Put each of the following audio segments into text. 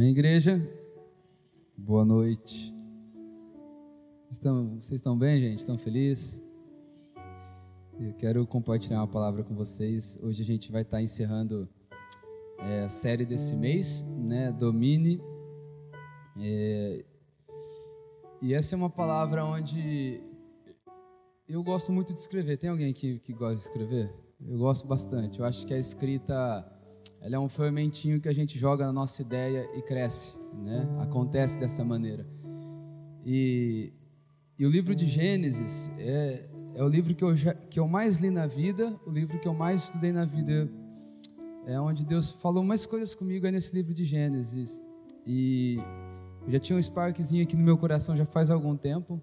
Amém, igreja? Boa noite. Estão, vocês estão bem, gente? Estão felizes? Eu quero compartilhar uma palavra com vocês. Hoje a gente vai estar encerrando é, a série desse mês, né? Domine. É, e essa é uma palavra onde eu gosto muito de escrever. Tem alguém aqui que gosta de escrever? Eu gosto bastante. Eu acho que a escrita ela é um fermentinho que a gente joga na nossa ideia e cresce, né? Acontece dessa maneira. E, e o livro de Gênesis é, é o livro que eu, já, que eu mais li na vida, o livro que eu mais estudei na vida. É onde Deus falou mais coisas comigo é nesse livro de Gênesis. E eu já tinha um sparkzinho aqui no meu coração já faz algum tempo.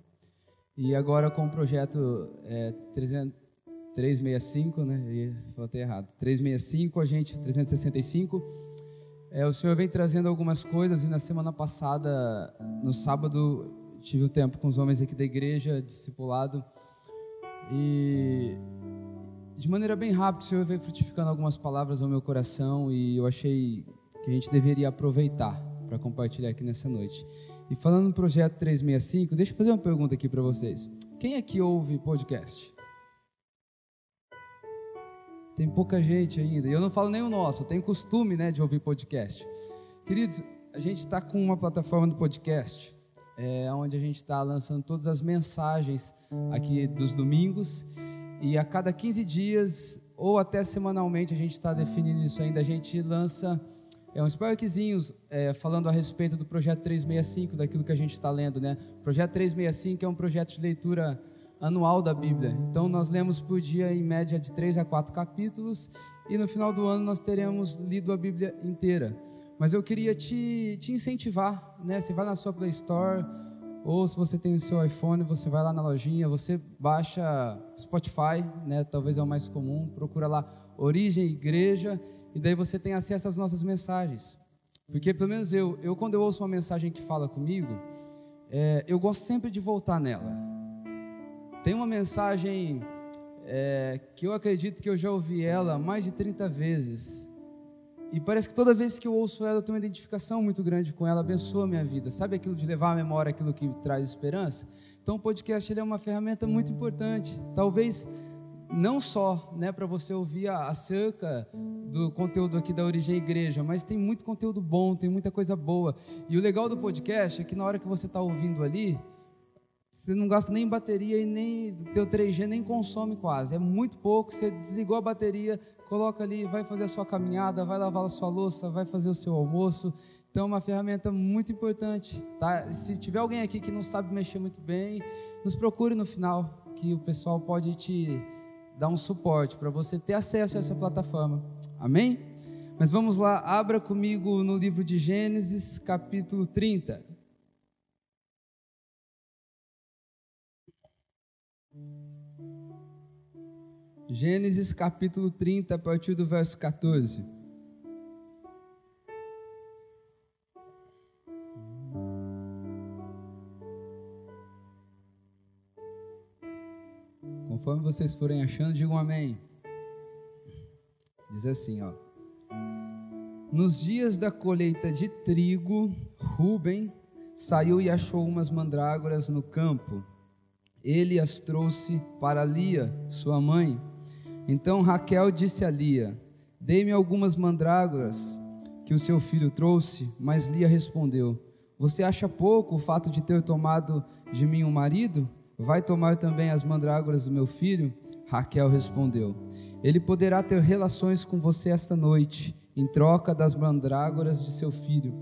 E agora com o projeto é, 300, 365, né? Eu falei errado. 365, a gente 365. É, o Senhor vem trazendo algumas coisas e na semana passada, no sábado, tive um tempo com os homens aqui da igreja, discipulado. E de maneira bem rápida, o Senhor veio frutificando algumas palavras ao meu coração e eu achei que a gente deveria aproveitar para compartilhar aqui nessa noite. E falando no projeto 365, deixa eu fazer uma pergunta aqui para vocês. Quem aqui ouve podcast? Tem pouca gente ainda. E eu não falo nem o nosso, eu tenho costume né, de ouvir podcast. Queridos, a gente está com uma plataforma do podcast, é, onde a gente está lançando todas as mensagens aqui dos domingos. E a cada 15 dias, ou até semanalmente, a gente está definindo isso ainda, a gente lança é um sparkzinho é, falando a respeito do projeto 365, daquilo que a gente está lendo, né? O projeto 365 é um projeto de leitura anual da Bíblia. Então nós lemos por dia em média de três a quatro capítulos e no final do ano nós teremos lido a Bíblia inteira. Mas eu queria te, te incentivar, né? Você vai na sua Play Store ou se você tem o seu iPhone, você vai lá na lojinha, você baixa Spotify, né? Talvez é o mais comum. Procura lá Origem Igreja e daí você tem acesso às nossas mensagens. Porque pelo menos eu, eu quando eu ouço uma mensagem que fala comigo, é, eu gosto sempre de voltar nela. Tem uma mensagem é, que eu acredito que eu já ouvi ela mais de 30 vezes. E parece que toda vez que eu ouço ela, eu tenho uma identificação muito grande com ela, abençoa a minha vida. Sabe aquilo de levar à memória aquilo que traz esperança? Então o podcast ele é uma ferramenta muito importante. Talvez não só né, para você ouvir acerca do conteúdo aqui da Origem Igreja, mas tem muito conteúdo bom, tem muita coisa boa. E o legal do podcast é que na hora que você está ouvindo ali, você não gasta nem bateria e nem teu 3G nem consome quase. É muito pouco. Você desligou a bateria, coloca ali, vai fazer a sua caminhada, vai lavar a sua louça, vai fazer o seu almoço. Então, é uma ferramenta muito importante. Tá? Se tiver alguém aqui que não sabe mexer muito bem, nos procure no final, que o pessoal pode te dar um suporte para você ter acesso a essa plataforma. Amém? Mas vamos lá, abra comigo no livro de Gênesis, capítulo 30. Gênesis capítulo 30, a partir do verso 14. Conforme vocês forem achando, digam amém. Diz assim, ó. Nos dias da colheita de trigo, Ruben saiu e achou umas mandrágoras no campo. Ele as trouxe para Lia, sua mãe então Raquel disse a Lia: Dê-me algumas mandrágoras que o seu filho trouxe. Mas Lia respondeu: Você acha pouco o fato de ter tomado de mim um marido? Vai tomar também as mandrágoras do meu filho? Raquel respondeu: Ele poderá ter relações com você esta noite, em troca das mandrágoras de seu filho.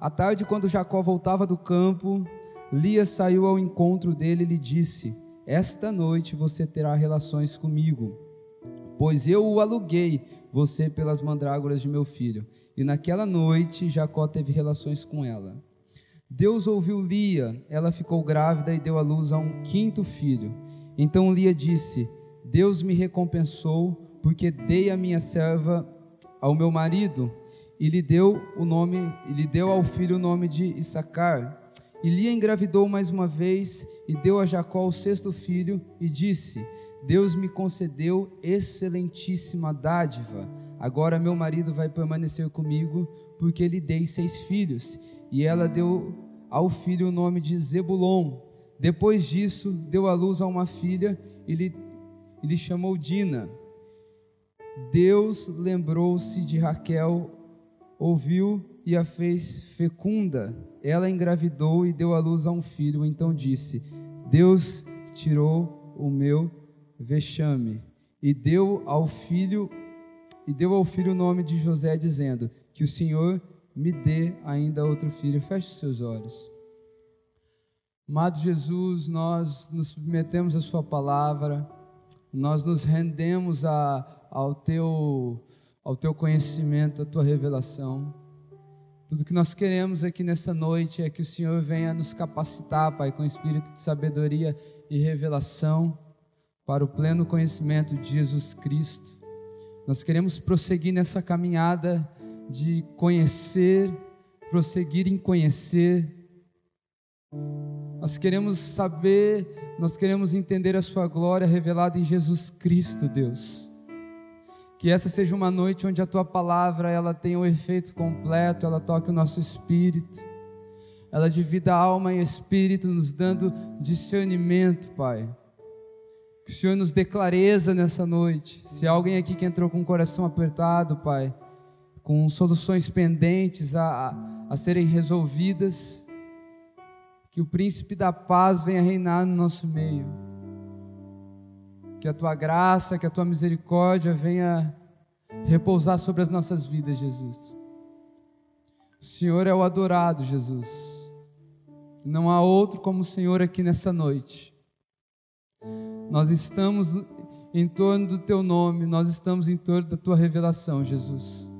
À tarde, quando Jacó voltava do campo, Lia saiu ao encontro dele e lhe disse: Esta noite você terá relações comigo pois eu o aluguei você pelas mandrágoras de meu filho. E naquela noite Jacó teve relações com ela. Deus ouviu Lia, ela ficou grávida e deu à luz a um quinto filho. Então Lia disse: Deus me recompensou porque dei a minha serva ao meu marido e lhe deu o nome, e lhe deu ao filho o nome de Issacar. E Lia engravidou mais uma vez e deu a Jacó o sexto filho e disse: Deus me concedeu excelentíssima dádiva. Agora meu marido vai permanecer comigo, porque lhe dei seis filhos. E ela deu ao filho o nome de Zebulon. Depois disso, deu à luz a uma filha e lhe, e lhe chamou Dina. Deus lembrou-se de Raquel, ouviu e a fez fecunda. Ela engravidou e deu à luz a um filho. Então disse: Deus tirou o meu vexame e deu ao filho e deu ao filho o nome de José dizendo: Que o Senhor me dê ainda outro filho. Feche os seus olhos. Amado Jesus, nós nos submetemos à Sua palavra, nós nos rendemos a, ao, teu, ao Teu conhecimento, à Tua revelação. Tudo que nós queremos aqui nessa noite é que o Senhor venha nos capacitar, Pai, com espírito de sabedoria e revelação para o pleno conhecimento de Jesus Cristo. Nós queremos prosseguir nessa caminhada de conhecer, prosseguir em conhecer. Nós queremos saber, nós queremos entender a Sua glória revelada em Jesus Cristo, Deus. Que essa seja uma noite onde a tua palavra ela tenha o um efeito completo, ela toque o nosso espírito. Ela divida alma e espírito, nos dando discernimento, Pai. Que o Senhor nos dê clareza nessa noite. Se alguém aqui que entrou com o coração apertado, Pai, com soluções pendentes a, a, a serem resolvidas, que o príncipe da paz venha reinar no nosso meio que a tua graça, que a tua misericórdia venha repousar sobre as nossas vidas, Jesus. O Senhor é o adorado, Jesus. Não há outro como o Senhor aqui nessa noite. Nós estamos em torno do teu nome, nós estamos em torno da tua revelação, Jesus.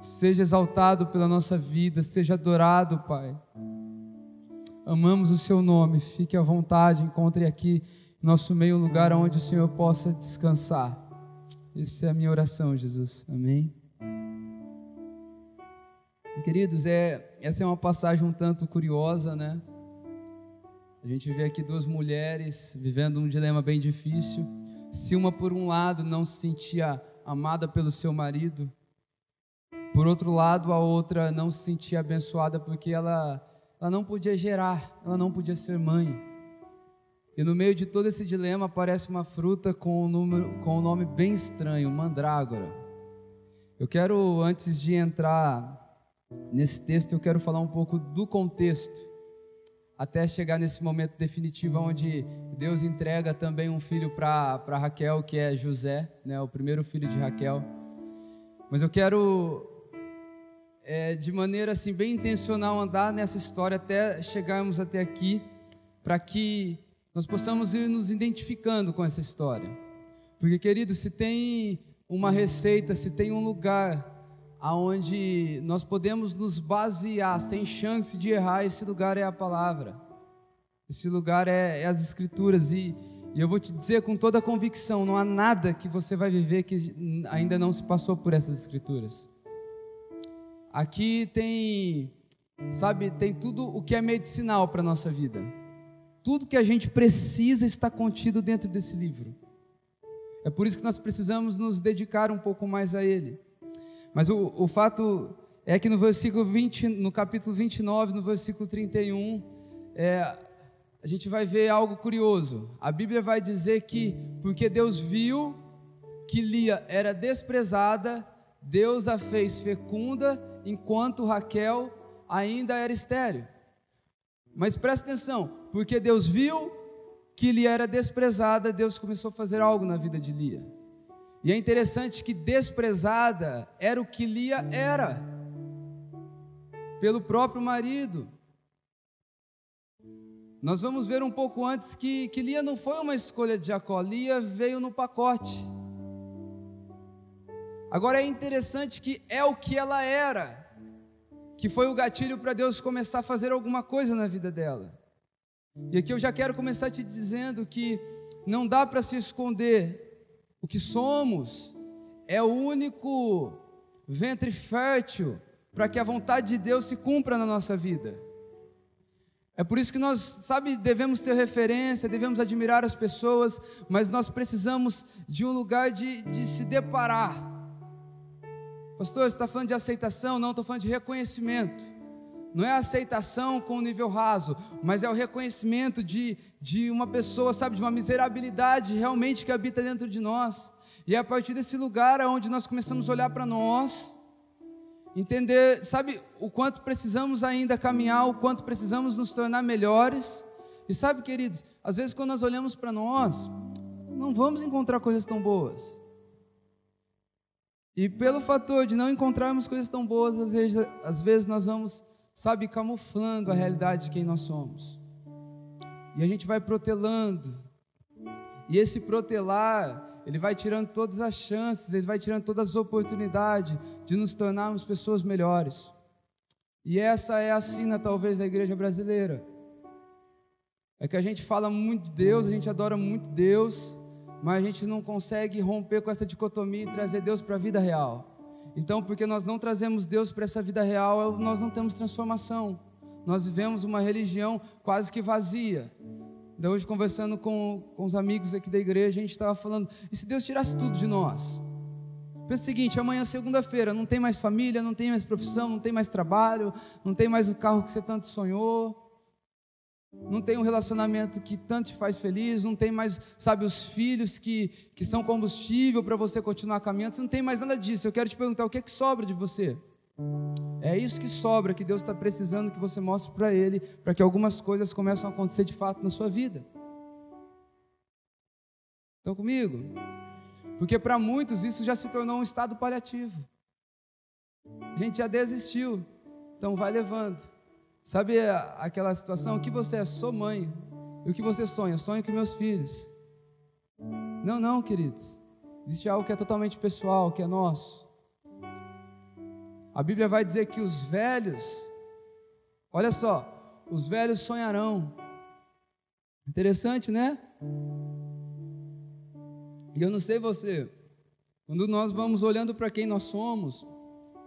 Seja exaltado pela nossa vida, seja adorado, Pai. Amamos o seu nome, fique à vontade, encontre aqui nosso meio um lugar onde o Senhor possa descansar. Essa é a minha oração, Jesus. Amém. Queridos, é, essa é uma passagem um tanto curiosa, né? A gente vê aqui duas mulheres vivendo um dilema bem difícil. Se uma, por um lado, não se sentia amada pelo seu marido, por outro lado, a outra não se sentia abençoada porque ela, ela não podia gerar, ela não podia ser mãe. E no meio de todo esse dilema aparece uma fruta com um, número, com um nome bem estranho, mandrágora. Eu quero, antes de entrar nesse texto, eu quero falar um pouco do contexto, até chegar nesse momento definitivo onde Deus entrega também um filho para Raquel, que é José, né, o primeiro filho de Raquel. Mas eu quero, é, de maneira assim bem intencional, andar nessa história até chegarmos até aqui, para que nós possamos ir nos identificando com essa história. Porque, querido, se tem uma receita, se tem um lugar aonde nós podemos nos basear sem chance de errar, esse lugar é a palavra. Esse lugar é, é as escrituras e, e eu vou te dizer com toda a convicção, não há nada que você vai viver que ainda não se passou por essas escrituras. Aqui tem, sabe, tem tudo o que é medicinal para nossa vida. Tudo que a gente precisa está contido dentro desse livro. É por isso que nós precisamos nos dedicar um pouco mais a ele. Mas o, o fato é que no versículo 20, no capítulo 29, no versículo 31, é, a gente vai ver algo curioso. A Bíblia vai dizer que, porque Deus viu que Lia era desprezada, Deus a fez fecunda, enquanto Raquel ainda era estéril. Mas presta atenção, porque Deus viu que lhe era desprezada, Deus começou a fazer algo na vida de Lia. E é interessante que desprezada era o que Lia era, pelo próprio marido. Nós vamos ver um pouco antes que, que Lia não foi uma escolha de Jacó, Lia veio no pacote. Agora é interessante que é o que ela era, que foi o gatilho para Deus começar a fazer alguma coisa na vida dela. E aqui eu já quero começar te dizendo que não dá para se esconder o que somos, é o único ventre fértil para que a vontade de Deus se cumpra na nossa vida. É por isso que nós, sabe, devemos ter referência, devemos admirar as pessoas, mas nós precisamos de um lugar de, de se deparar Pastor, você está falando de aceitação? Não, estou falando de reconhecimento. Não é aceitação com o nível raso, mas é o reconhecimento de, de uma pessoa, sabe, de uma miserabilidade realmente que habita dentro de nós. E é a partir desse lugar onde nós começamos a olhar para nós, entender, sabe, o quanto precisamos ainda caminhar, o quanto precisamos nos tornar melhores. E sabe, queridos, às vezes quando nós olhamos para nós, não vamos encontrar coisas tão boas. E pelo fator de não encontrarmos coisas tão boas, às vezes, às vezes nós vamos, sabe, camuflando a realidade de quem nós somos. E a gente vai protelando. E esse protelar, ele vai tirando todas as chances, ele vai tirando todas as oportunidades de nos tornarmos pessoas melhores. E essa é a sina, talvez, da igreja brasileira. É que a gente fala muito de Deus, a gente adora muito Deus, mas a gente não consegue romper com essa dicotomia e trazer Deus para a vida real. Então, porque nós não trazemos Deus para essa vida real, nós não temos transformação. Nós vivemos uma religião quase que vazia. Da hoje, conversando com, com os amigos aqui da igreja, a gente estava falando: e se Deus tirasse tudo de nós? Pensa o seguinte: amanhã, segunda-feira, não tem mais família, não tem mais profissão, não tem mais trabalho, não tem mais o carro que você tanto sonhou não tem um relacionamento que tanto te faz feliz, não tem mais, sabe, os filhos que, que são combustível para você continuar caminhando, você não tem mais nada disso. Eu quero te perguntar: o que é que sobra de você? É isso que sobra, que Deus está precisando que você mostre para Ele, para que algumas coisas comecem a acontecer de fato na sua vida. Estão comigo? Porque para muitos isso já se tornou um estado paliativo. A gente já desistiu, então vai levando. Sabe aquela situação? O que você é? Sou mãe. E o que você sonha? Sonho com meus filhos. Não, não, queridos. Existe algo que é totalmente pessoal, que é nosso. A Bíblia vai dizer que os velhos, olha só, os velhos sonharão. Interessante, né? E eu não sei você, quando nós vamos olhando para quem nós somos,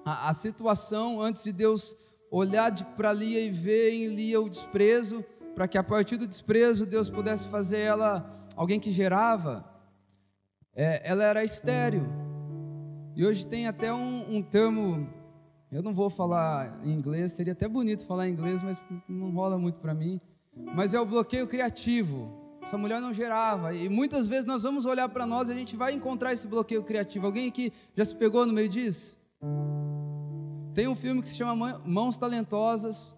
a, a situação antes de Deus olhar para Lia e ver em Lia o desprezo, para que a partir do desprezo Deus pudesse fazer ela alguém que gerava. É, ela era estéreo. E hoje tem até um, um termo, eu não vou falar em inglês, seria até bonito falar em inglês, mas não rola muito para mim. Mas é o bloqueio criativo. Essa mulher não gerava. E muitas vezes nós vamos olhar para nós e a gente vai encontrar esse bloqueio criativo. Alguém aqui já se pegou no meio disso? Tem um filme que se chama Mãos Talentosas.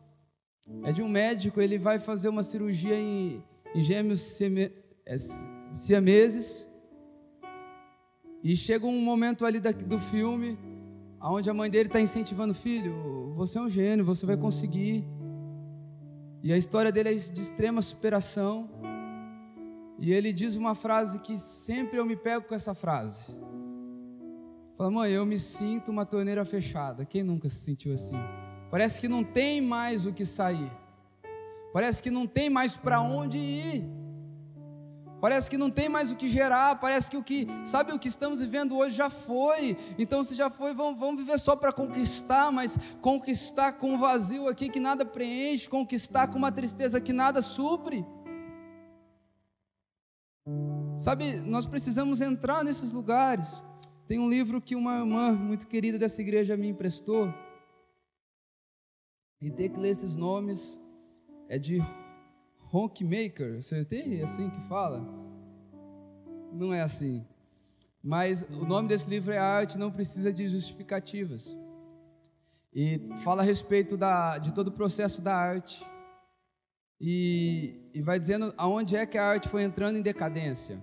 É de um médico, ele vai fazer uma cirurgia em, em gêmeos é, siameses. E chega um momento ali do filme, onde a mãe dele está incentivando: Filho, você é um gênio, você vai conseguir. E a história dele é de extrema superação. E ele diz uma frase que sempre eu me pego com essa frase. Fala, mãe, eu me sinto uma torneira fechada. Quem nunca se sentiu assim? Parece que não tem mais o que sair. Parece que não tem mais para onde ir. Parece que não tem mais o que gerar. Parece que o que, sabe, o que estamos vivendo hoje já foi. Então, se já foi, vamos, vamos viver só para conquistar, mas conquistar com um vazio aqui que nada preenche, conquistar com uma tristeza que nada supre. Sabe, nós precisamos entrar nesses lugares. Tem um livro que uma irmã muito querida dessa igreja me emprestou. E ter que ler esses nomes é de Honkmaker. Você tem assim que fala? Não é assim. Mas o nome desse livro é Arte Não Precisa de Justificativas. E fala a respeito da, de todo o processo da arte. E, e vai dizendo aonde é que a arte foi entrando em decadência.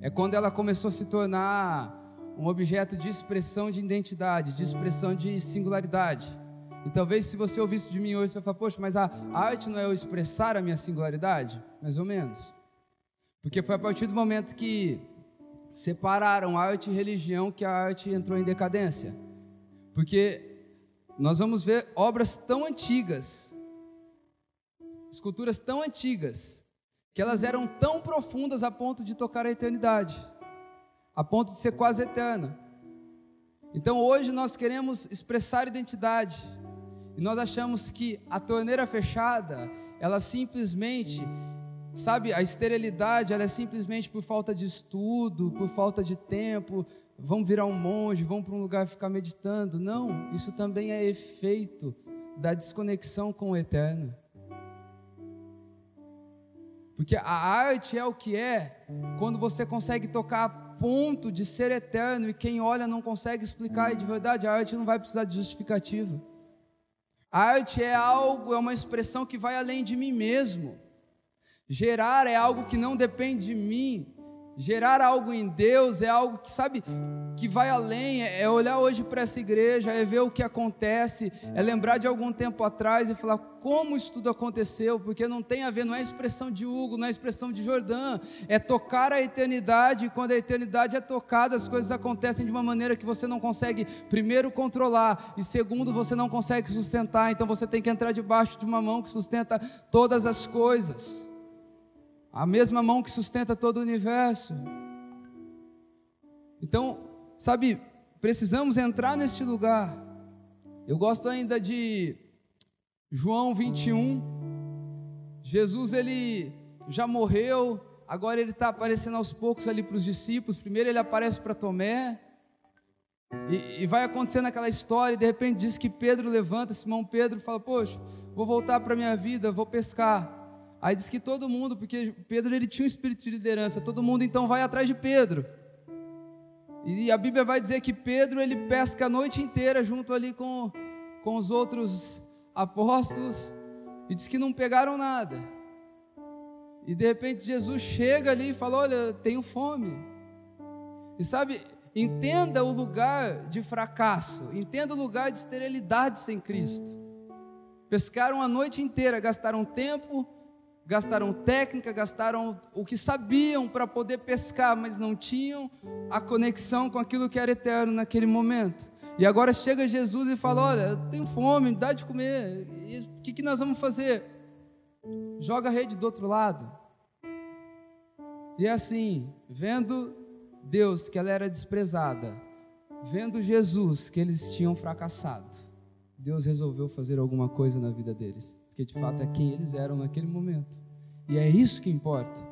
É quando ela começou a se tornar um objeto de expressão de identidade, de expressão de singularidade. E talvez se você ouvisse de mim hoje, você vai falar, poxa, mas a arte não é eu expressar a minha singularidade? Mais ou menos. Porque foi a partir do momento que separaram arte e religião que a arte entrou em decadência. Porque nós vamos ver obras tão antigas, esculturas tão antigas, que elas eram tão profundas a ponto de tocar a eternidade a ponto de ser quase eterna. Então hoje nós queremos expressar identidade e nós achamos que a torneira fechada, ela simplesmente, sabe, a esterilidade, ela é simplesmente por falta de estudo, por falta de tempo, vamos virar um monge, vamos para um lugar ficar meditando. Não, isso também é efeito da desconexão com o eterno. Porque a arte é o que é quando você consegue tocar ponto de ser eterno e quem olha não consegue explicar, e de verdade a arte não vai precisar de justificativa. A arte é algo, é uma expressão que vai além de mim mesmo. Gerar é algo que não depende de mim, Gerar algo em Deus é algo que, sabe, que vai além, é, é olhar hoje para essa igreja, é ver o que acontece, é lembrar de algum tempo atrás e falar como isso tudo aconteceu, porque não tem a ver, não é expressão de Hugo, não é expressão de Jordã, é tocar a eternidade, e quando a eternidade é tocada, as coisas acontecem de uma maneira que você não consegue, primeiro, controlar, e segundo, você não consegue sustentar, então você tem que entrar debaixo de uma mão que sustenta todas as coisas a mesma mão que sustenta todo o universo. Então, sabe, precisamos entrar neste lugar. Eu gosto ainda de João 21. Jesus, ele já morreu, agora ele está aparecendo aos poucos ali para os discípulos. Primeiro ele aparece para Tomé, e, e, vai acontecendo aquela história, e de repente diz que Pedro levanta, Simão Pedro fala: Poxa, vou voltar para a minha vida, vou pescar. Aí diz que todo mundo, porque Pedro ele tinha um espírito de liderança, todo mundo então vai atrás de Pedro. E a Bíblia vai dizer que Pedro ele pesca a noite inteira junto ali com, com os outros apóstolos e diz que não pegaram nada. E de repente Jesus chega ali e fala: Olha, tenho fome. E sabe, entenda o lugar de fracasso, entenda o lugar de esterilidade sem Cristo. Pescaram a noite inteira, gastaram tempo, gastaram técnica, gastaram o que sabiam para poder pescar, mas não tinham a conexão com aquilo que era eterno naquele momento. E agora chega Jesus e fala: Olha, eu tenho fome, me dá de comer. O que, que nós vamos fazer? Joga a rede do outro lado. E é assim, vendo Deus que ela era desprezada, vendo Jesus que eles tinham fracassado, Deus resolveu fazer alguma coisa na vida deles porque de fato é quem eles eram naquele momento. E é isso que importa.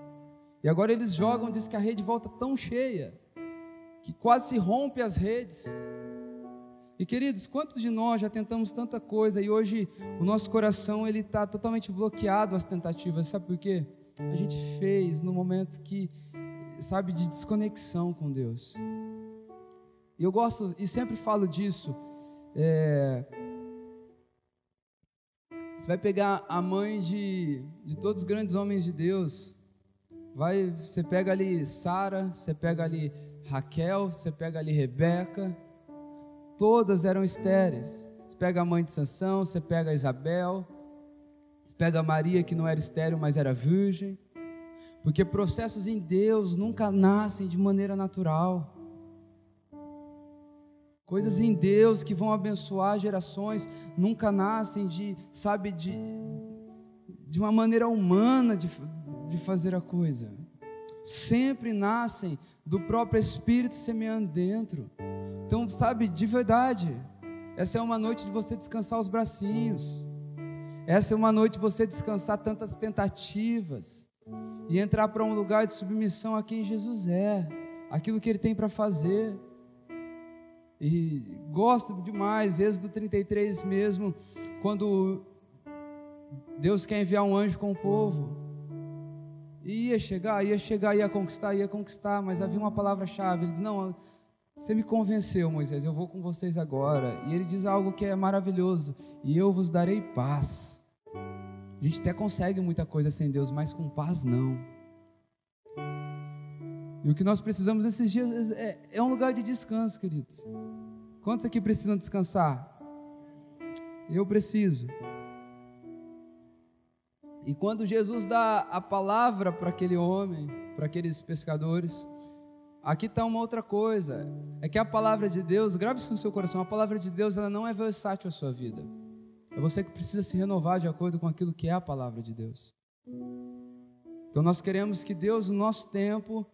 E agora eles jogam, diz que a rede volta tão cheia, que quase se rompe as redes. E queridos, quantos de nós já tentamos tanta coisa e hoje o nosso coração ele está totalmente bloqueado às tentativas, sabe por quê? A gente fez no momento que, sabe, de desconexão com Deus. E eu gosto, e sempre falo disso, é, você vai pegar a mãe de, de todos os grandes homens de Deus. Vai, você pega ali Sara, você pega ali Raquel, você pega ali Rebeca. Todas eram estéreis. Você pega a mãe de Sansão, você pega Isabel, você pega Maria que não era estéril, mas era virgem. Porque processos em Deus nunca nascem de maneira natural. Coisas em Deus que vão abençoar gerações nunca nascem de, sabe, de, de uma maneira humana de, de fazer a coisa. Sempre nascem do próprio Espírito semeando dentro. Então, sabe, de verdade, essa é uma noite de você descansar os bracinhos. Essa é uma noite de você descansar tantas tentativas e entrar para um lugar de submissão a quem Jesus é, aquilo que Ele tem para fazer. E gosto demais, Êxodo 33 mesmo, quando Deus quer enviar um anjo com o povo. E ia chegar, ia chegar, ia conquistar, ia conquistar, mas havia uma palavra-chave. Ele disse: Não, você me convenceu, Moisés, eu vou com vocês agora. E ele diz algo que é maravilhoso: E eu vos darei paz. A gente até consegue muita coisa sem Deus, mas com paz não. E o que nós precisamos nesses dias é, é um lugar de descanso, queridos. Quantos aqui precisam descansar? Eu preciso. E quando Jesus dá a palavra para aquele homem, para aqueles pescadores, aqui está uma outra coisa. É que a palavra de Deus, grave isso no seu coração, a palavra de Deus ela não é versátil à sua vida. É você que precisa se renovar de acordo com aquilo que é a palavra de Deus. Então nós queremos que Deus, no nosso tempo,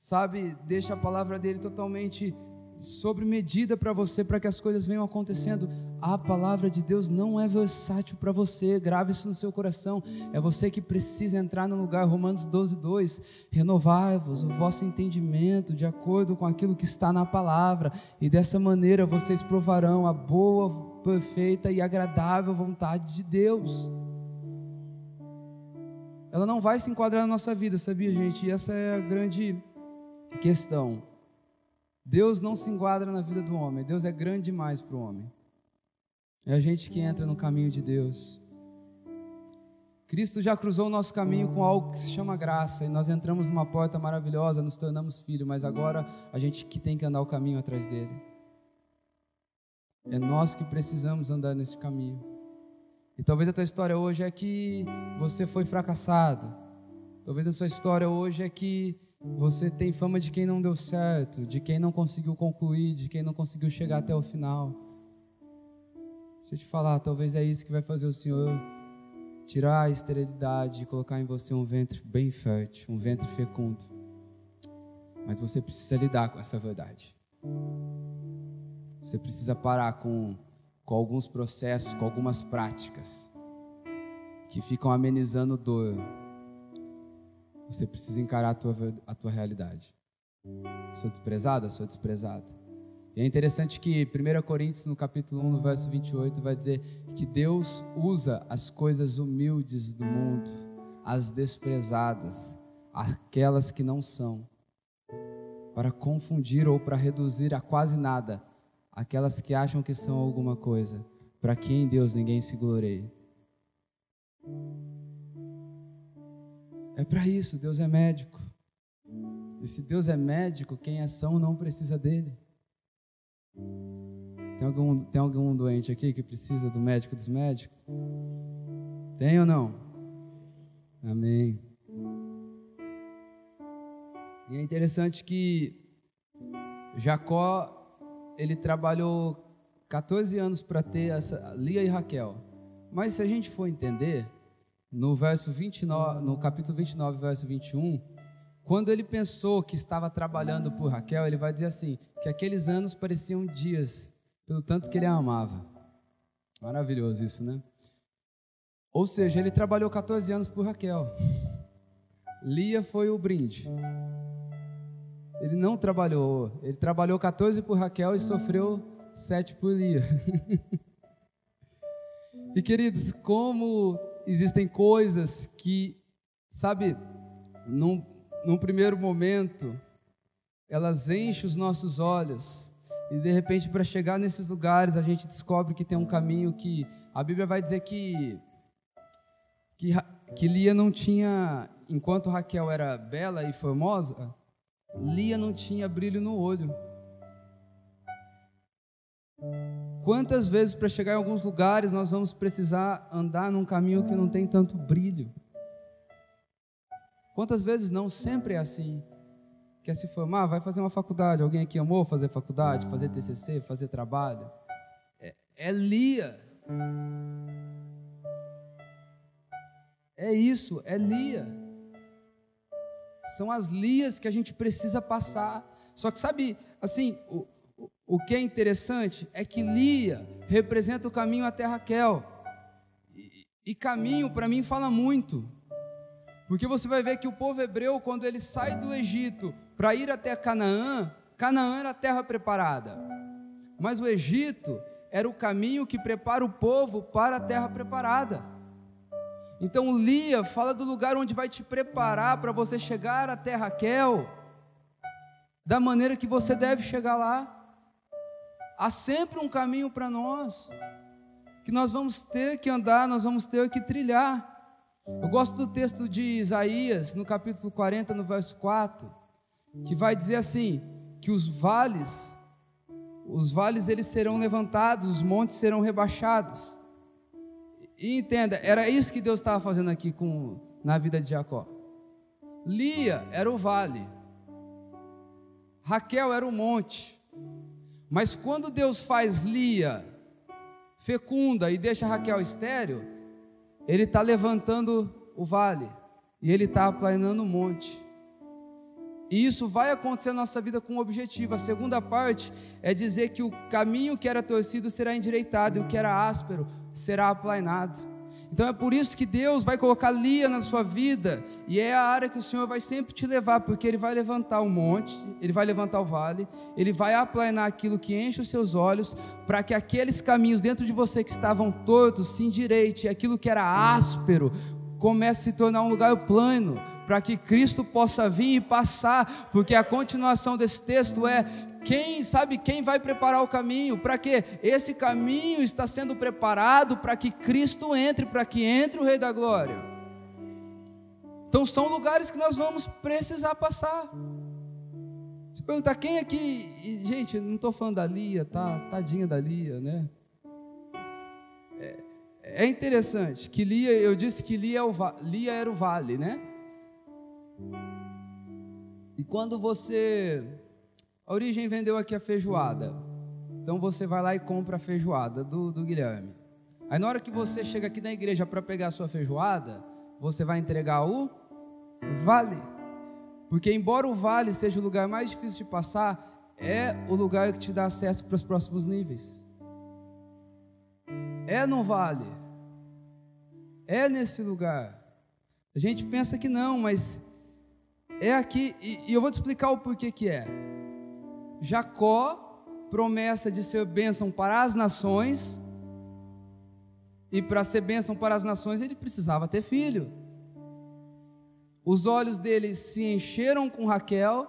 sabe, deixa a palavra dele totalmente, sobre medida para você, para que as coisas venham acontecendo. A palavra de Deus não é versátil para você, grave isso no seu coração. É você que precisa entrar no lugar, Romanos 12, 2. Renovai-vos o vosso entendimento de acordo com aquilo que está na palavra, e dessa maneira vocês provarão a boa, perfeita e agradável vontade de Deus. Ela não vai se enquadrar na nossa vida, sabia, gente? E essa é a grande questão. Deus não se enquadra na vida do homem. Deus é grande demais para o homem. É a gente que entra no caminho de Deus. Cristo já cruzou o nosso caminho com algo que se chama graça, e nós entramos numa porta maravilhosa, nos tornamos filhos, mas agora a gente que tem que andar o caminho atrás dele. É nós que precisamos andar nesse caminho. E talvez a tua história hoje é que você foi fracassado. Talvez a sua história hoje é que você tem fama de quem não deu certo, de quem não conseguiu concluir, de quem não conseguiu chegar até o final. Deixa eu te falar, talvez é isso que vai fazer o Senhor tirar a esterilidade e colocar em você um ventre bem fértil, um ventre fecundo. Mas você precisa lidar com essa verdade. Você precisa parar com, com alguns processos, com algumas práticas que ficam amenizando dor você precisa encarar a tua, a tua realidade. Sou desprezada? Sou desprezada. E é interessante que 1 Coríntios, no capítulo 1, no verso 28, vai dizer que Deus usa as coisas humildes do mundo, as desprezadas, aquelas que não são, para confundir ou para reduzir a quase nada aquelas que acham que são alguma coisa, para que em Deus ninguém se gloreie. É para isso, Deus é médico. E se Deus é médico, quem é são não precisa dele. Tem algum, tem algum doente aqui que precisa do médico dos médicos? Tem ou não? Amém. E é interessante que Jacó, ele trabalhou 14 anos para ter essa Lia e Raquel. Mas se a gente for entender, no verso 29, no capítulo 29, verso 21, quando ele pensou que estava trabalhando por Raquel, ele vai dizer assim: que aqueles anos pareciam dias, pelo tanto que ele a amava. Maravilhoso isso, né? Ou seja, ele trabalhou 14 anos por Raquel. Lia foi o brinde. Ele não trabalhou, ele trabalhou 14 por Raquel e sofreu 7 por Lia. e queridos, como existem coisas que, sabe, num, num primeiro momento, elas enchem os nossos olhos, e de repente, para chegar nesses lugares, a gente descobre que tem um caminho que a Bíblia vai dizer que, que, que Lia não tinha, enquanto Raquel era bela e formosa, Lia não tinha brilho no olho. Quantas vezes para chegar em alguns lugares nós vamos precisar andar num caminho que não tem tanto brilho? Quantas vezes não? Sempre é assim. Quer se formar? Vai fazer uma faculdade. Alguém aqui amou fazer faculdade, fazer TCC, fazer trabalho? É, é Lia. É isso, é Lia. São as Lias que a gente precisa passar. Só que sabe, assim, o que é interessante é que Lia representa o caminho até Raquel. E, e caminho, para mim, fala muito. Porque você vai ver que o povo hebreu, quando ele sai do Egito para ir até Canaã, Canaã era a terra preparada. Mas o Egito era o caminho que prepara o povo para a terra preparada. Então Lia fala do lugar onde vai te preparar para você chegar até Raquel, da maneira que você deve chegar lá. Há sempre um caminho para nós, que nós vamos ter que andar, nós vamos ter que trilhar. Eu gosto do texto de Isaías, no capítulo 40, no verso 4, que vai dizer assim: que os vales, os vales eles serão levantados, os montes serão rebaixados. E entenda, era isso que Deus estava fazendo aqui com, na vida de Jacó. Lia era o vale, Raquel era o monte. Mas quando Deus faz Lia fecunda e deixa Raquel estéreo, ele está levantando o vale e ele está aplanando o monte. E isso vai acontecer na nossa vida com um objetivo. A segunda parte é dizer que o caminho que era torcido será endireitado e o que era áspero será aplainado. Então é por isso que Deus vai colocar Lia na sua vida, e é a área que o Senhor vai sempre te levar, porque Ele vai levantar o monte, Ele vai levantar o vale, Ele vai aplanar aquilo que enche os seus olhos, para que aqueles caminhos dentro de você que estavam tortos se endireite, e aquilo que era áspero comece a se tornar um lugar plano, para que Cristo possa vir e passar, porque a continuação desse texto é quem sabe quem vai preparar o caminho? Para que esse caminho está sendo preparado para que Cristo entre, para que entre o Rei da Glória. Então são lugares que nós vamos precisar passar. Se perguntar quem aqui, e, gente, não estou falando da Lia, tá? Tadinha da Lia, né? É, é interessante que Lia, eu disse que Lia, é Lia era o vale, né? E quando você a origem vendeu aqui a feijoada. Então você vai lá e compra a feijoada do, do Guilherme. Aí na hora que você chega aqui na igreja para pegar a sua feijoada, você vai entregar o vale. Porque embora o vale seja o lugar mais difícil de passar, é o lugar que te dá acesso para os próximos níveis. É no vale. É nesse lugar. A gente pensa que não, mas é aqui, e, e eu vou te explicar o porquê que é. Jacó, promessa de ser bênção para as nações, e para ser bênção para as nações, ele precisava ter filho. Os olhos dele se encheram com Raquel,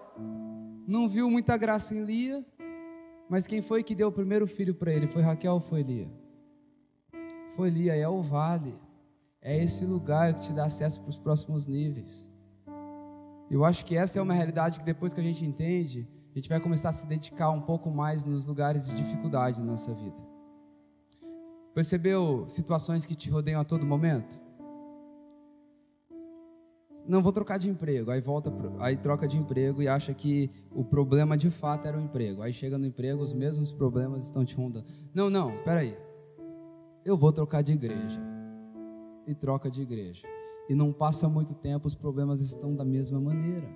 não viu muita graça em Lia, mas quem foi que deu o primeiro filho para ele? Foi Raquel ou foi Lia? Foi Lia, é o vale, é esse lugar que te dá acesso para os próximos níveis. Eu acho que essa é uma realidade que depois que a gente entende, a gente vai começar a se dedicar um pouco mais nos lugares de dificuldade na nossa vida. Percebeu situações que te rodeiam a todo momento? Não vou trocar de emprego, aí volta, aí troca de emprego e acha que o problema de fato era o emprego. Aí chega no emprego, os mesmos problemas estão te rondando. Não, não, peraí. Eu vou trocar de igreja. E troca de igreja. E não passa muito tempo, os problemas estão da mesma maneira.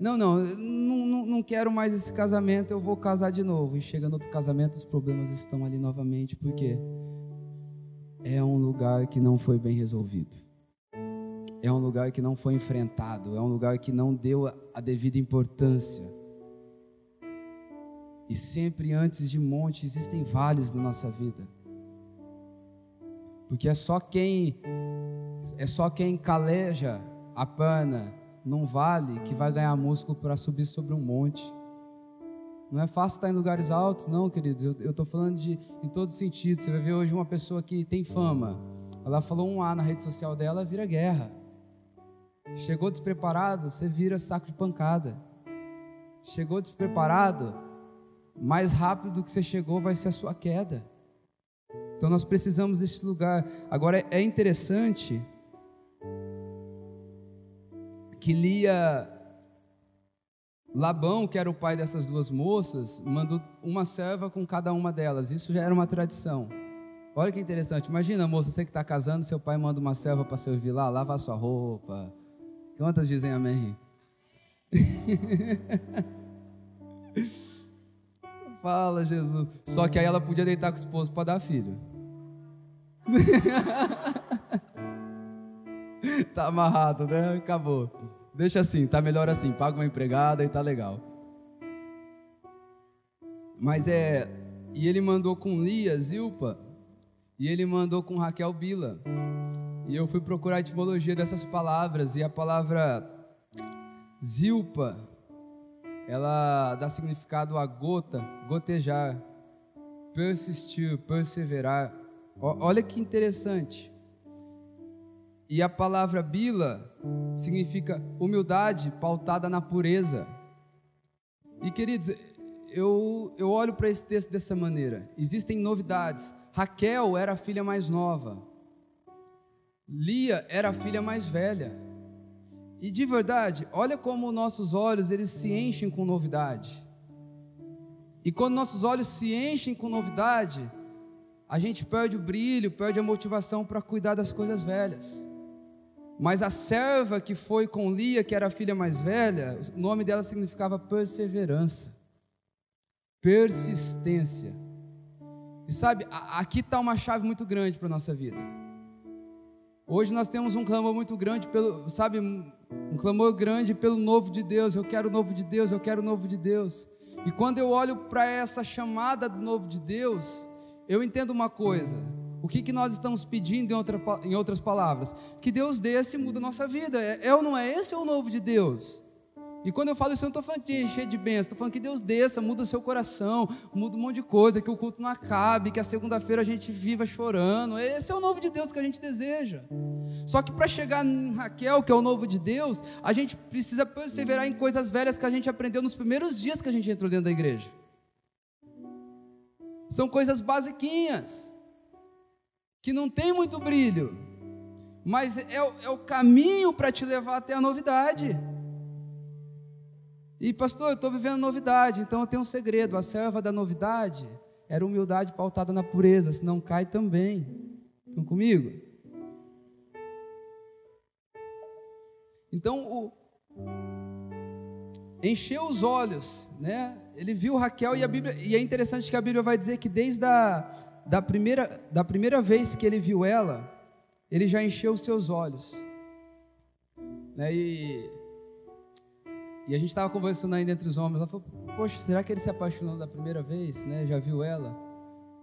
Não, não, não, não, quero mais esse casamento, eu vou casar de novo. E chega no outro casamento, os problemas estão ali novamente, porque é um lugar que não foi bem resolvido. É um lugar que não foi enfrentado, é um lugar que não deu a devida importância. E sempre antes de monte existem vales na nossa vida. Porque é só quem é só quem caleja a pana num vale que vai ganhar músculo para subir sobre um monte. Não é fácil estar em lugares altos, não, queridos. Eu estou falando de em todo sentido. Você vai ver hoje uma pessoa que tem fama. Ela falou um A na rede social dela, vira guerra. Chegou despreparado, você vira saco de pancada. Chegou despreparado, mais rápido do que você chegou vai ser a sua queda. Então nós precisamos desse lugar. Agora é interessante que Lia, Labão, que era o pai dessas duas moças, mandou uma serva com cada uma delas. Isso já era uma tradição. Olha que interessante. Imagina, moça, você que está casando, seu pai manda uma serva para servir lá, lavar sua roupa. Quantas dizem amém? Fala, Jesus. Só que aí ela podia deitar com o esposo para dar filho. tá amarrado, né? Acabou. Deixa assim, tá melhor assim. Paga uma empregada e tá legal. Mas é. E ele mandou com Lia, Zilpa, e ele mandou com Raquel Bila. E eu fui procurar a etimologia dessas palavras, e a palavra Zilpa, ela dá significado a gota, gotejar, persistir, perseverar. Olha que interessante. E a palavra bila significa humildade pautada na pureza. E queridos, eu, eu olho para esse texto dessa maneira. Existem novidades. Raquel era a filha mais nova. Lia era a filha mais velha. E de verdade, olha como nossos olhos eles se enchem com novidade. E quando nossos olhos se enchem com novidade, a gente perde o brilho, perde a motivação para cuidar das coisas velhas. Mas a serva que foi com Lia, que era a filha mais velha, o nome dela significava perseverança, persistência. E sabe, aqui está uma chave muito grande para a nossa vida. Hoje nós temos um clamor muito grande pelo, sabe, um clamor grande pelo novo de Deus. Eu quero o novo de Deus, eu quero o novo de Deus. E quando eu olho para essa chamada do novo de Deus, eu entendo uma coisa. O que, que nós estamos pedindo em, outra, em outras palavras? Que Deus desse e muda a nossa vida. É, é ou não é esse ou o novo de Deus? E quando eu falo isso, eu não estou falando de encher de bênçãos, estou falando que Deus desça, muda seu coração, muda um monte de coisa, que o culto não acabe, que a segunda-feira a gente viva chorando. Esse é o novo de Deus que a gente deseja. Só que para chegar em Raquel, que é o novo de Deus, a gente precisa perseverar em coisas velhas que a gente aprendeu nos primeiros dias que a gente entrou dentro da igreja. São coisas basiquinhas, que não tem muito brilho, mas é, é o caminho para te levar até a novidade. E pastor, eu estou vivendo novidade, então eu tenho um segredo. A serva da novidade era humildade pautada na pureza, senão cai também. Estão comigo? Então, o... encheu os olhos, né? Ele viu Raquel e a Bíblia, e é interessante que a Bíblia vai dizer que desde a da primeira, da primeira vez que ele viu ela, ele já encheu os seus olhos. Né? E e a gente estava conversando ainda entre os homens. Ela falou: Poxa, será que ele se apaixonou da primeira vez? Né? Já viu ela?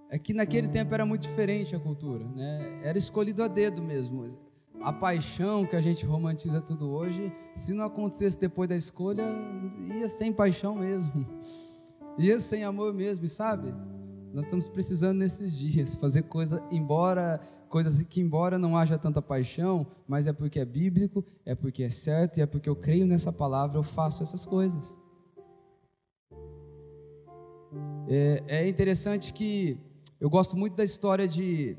É que naquele tempo era muito diferente a cultura, né? Era escolhido a dedo mesmo. A paixão que a gente romantiza tudo hoje, se não acontecesse depois da escolha, ia sem paixão mesmo. Ia sem amor mesmo, sabe? Nós estamos precisando nesses dias fazer coisa, embora coisas que embora não haja tanta paixão, mas é porque é bíblico, é porque é certo e é porque eu creio nessa palavra, eu faço essas coisas. É, é interessante que eu gosto muito da história de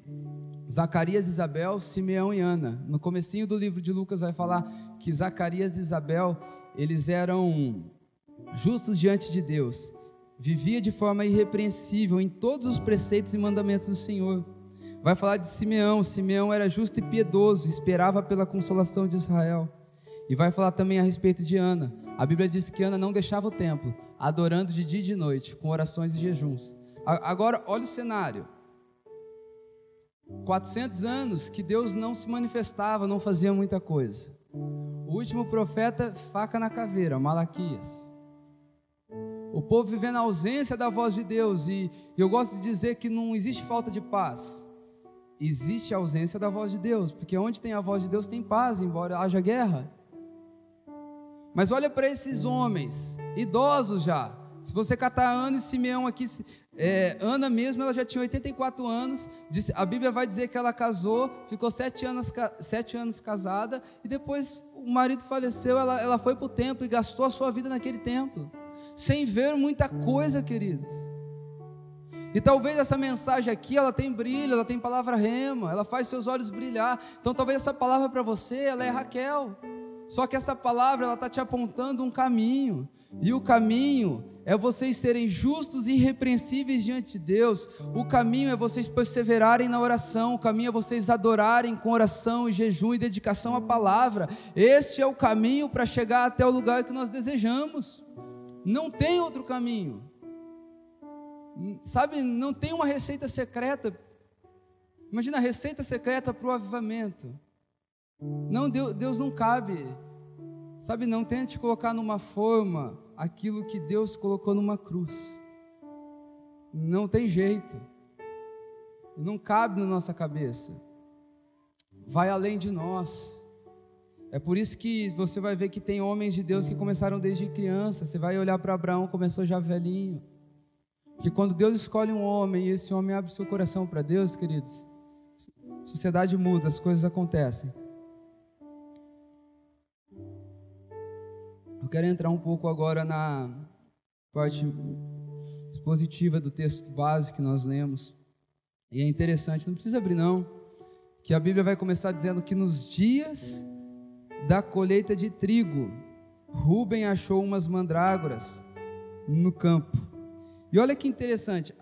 Zacarias, Isabel, Simeão e Ana. No comecinho do livro de Lucas vai falar que Zacarias e Isabel, eles eram justos diante de Deus. Vivia de forma irrepreensível em todos os preceitos e mandamentos do Senhor. Vai falar de Simeão. Simeão era justo e piedoso, esperava pela consolação de Israel. E vai falar também a respeito de Ana. A Bíblia diz que Ana não deixava o templo, adorando de dia e de noite, com orações e jejuns. Agora, olha o cenário. 400 anos que Deus não se manifestava, não fazia muita coisa. O último profeta, faca na caveira, Malaquias. O povo vivendo a ausência da voz de Deus, e eu gosto de dizer que não existe falta de paz, existe a ausência da voz de Deus, porque onde tem a voz de Deus tem paz, embora haja guerra. Mas olha para esses homens, idosos já. Se você catar Ana e Simeão aqui, é, Ana mesmo, ela já tinha 84 anos. Disse, a Bíblia vai dizer que ela casou, ficou sete anos, sete anos casada, e depois o marido faleceu, ela, ela foi para o templo e gastou a sua vida naquele templo, sem ver muita coisa, queridos. E talvez essa mensagem aqui, ela tem brilho, ela tem palavra rema, ela faz seus olhos brilhar. Então talvez essa palavra para você, ela é Raquel. Só que essa palavra, ela está te apontando um caminho. E o caminho é vocês serem justos e irrepreensíveis diante de Deus. O caminho é vocês perseverarem na oração. O caminho é vocês adorarem com oração e jejum e dedicação à palavra. Este é o caminho para chegar até o lugar que nós desejamos. Não tem outro caminho. Sabe, não tem uma receita secreta. Imagina a receita secreta para o avivamento. Não, Deus, Deus não cabe. Sabe, não tente colocar numa forma aquilo que Deus colocou numa cruz. Não tem jeito. Não cabe na nossa cabeça. Vai além de nós. É por isso que você vai ver que tem homens de Deus que começaram desde criança. Você vai olhar para Abraão, começou já velhinho que quando Deus escolhe um homem e esse homem abre seu coração para Deus, queridos, a sociedade muda, as coisas acontecem. Eu quero entrar um pouco agora na parte expositiva do texto básico que nós lemos. E é interessante, não precisa abrir não, que a Bíblia vai começar dizendo que nos dias da colheita de trigo, Rubem achou umas mandrágoras no campo e olha que interessante.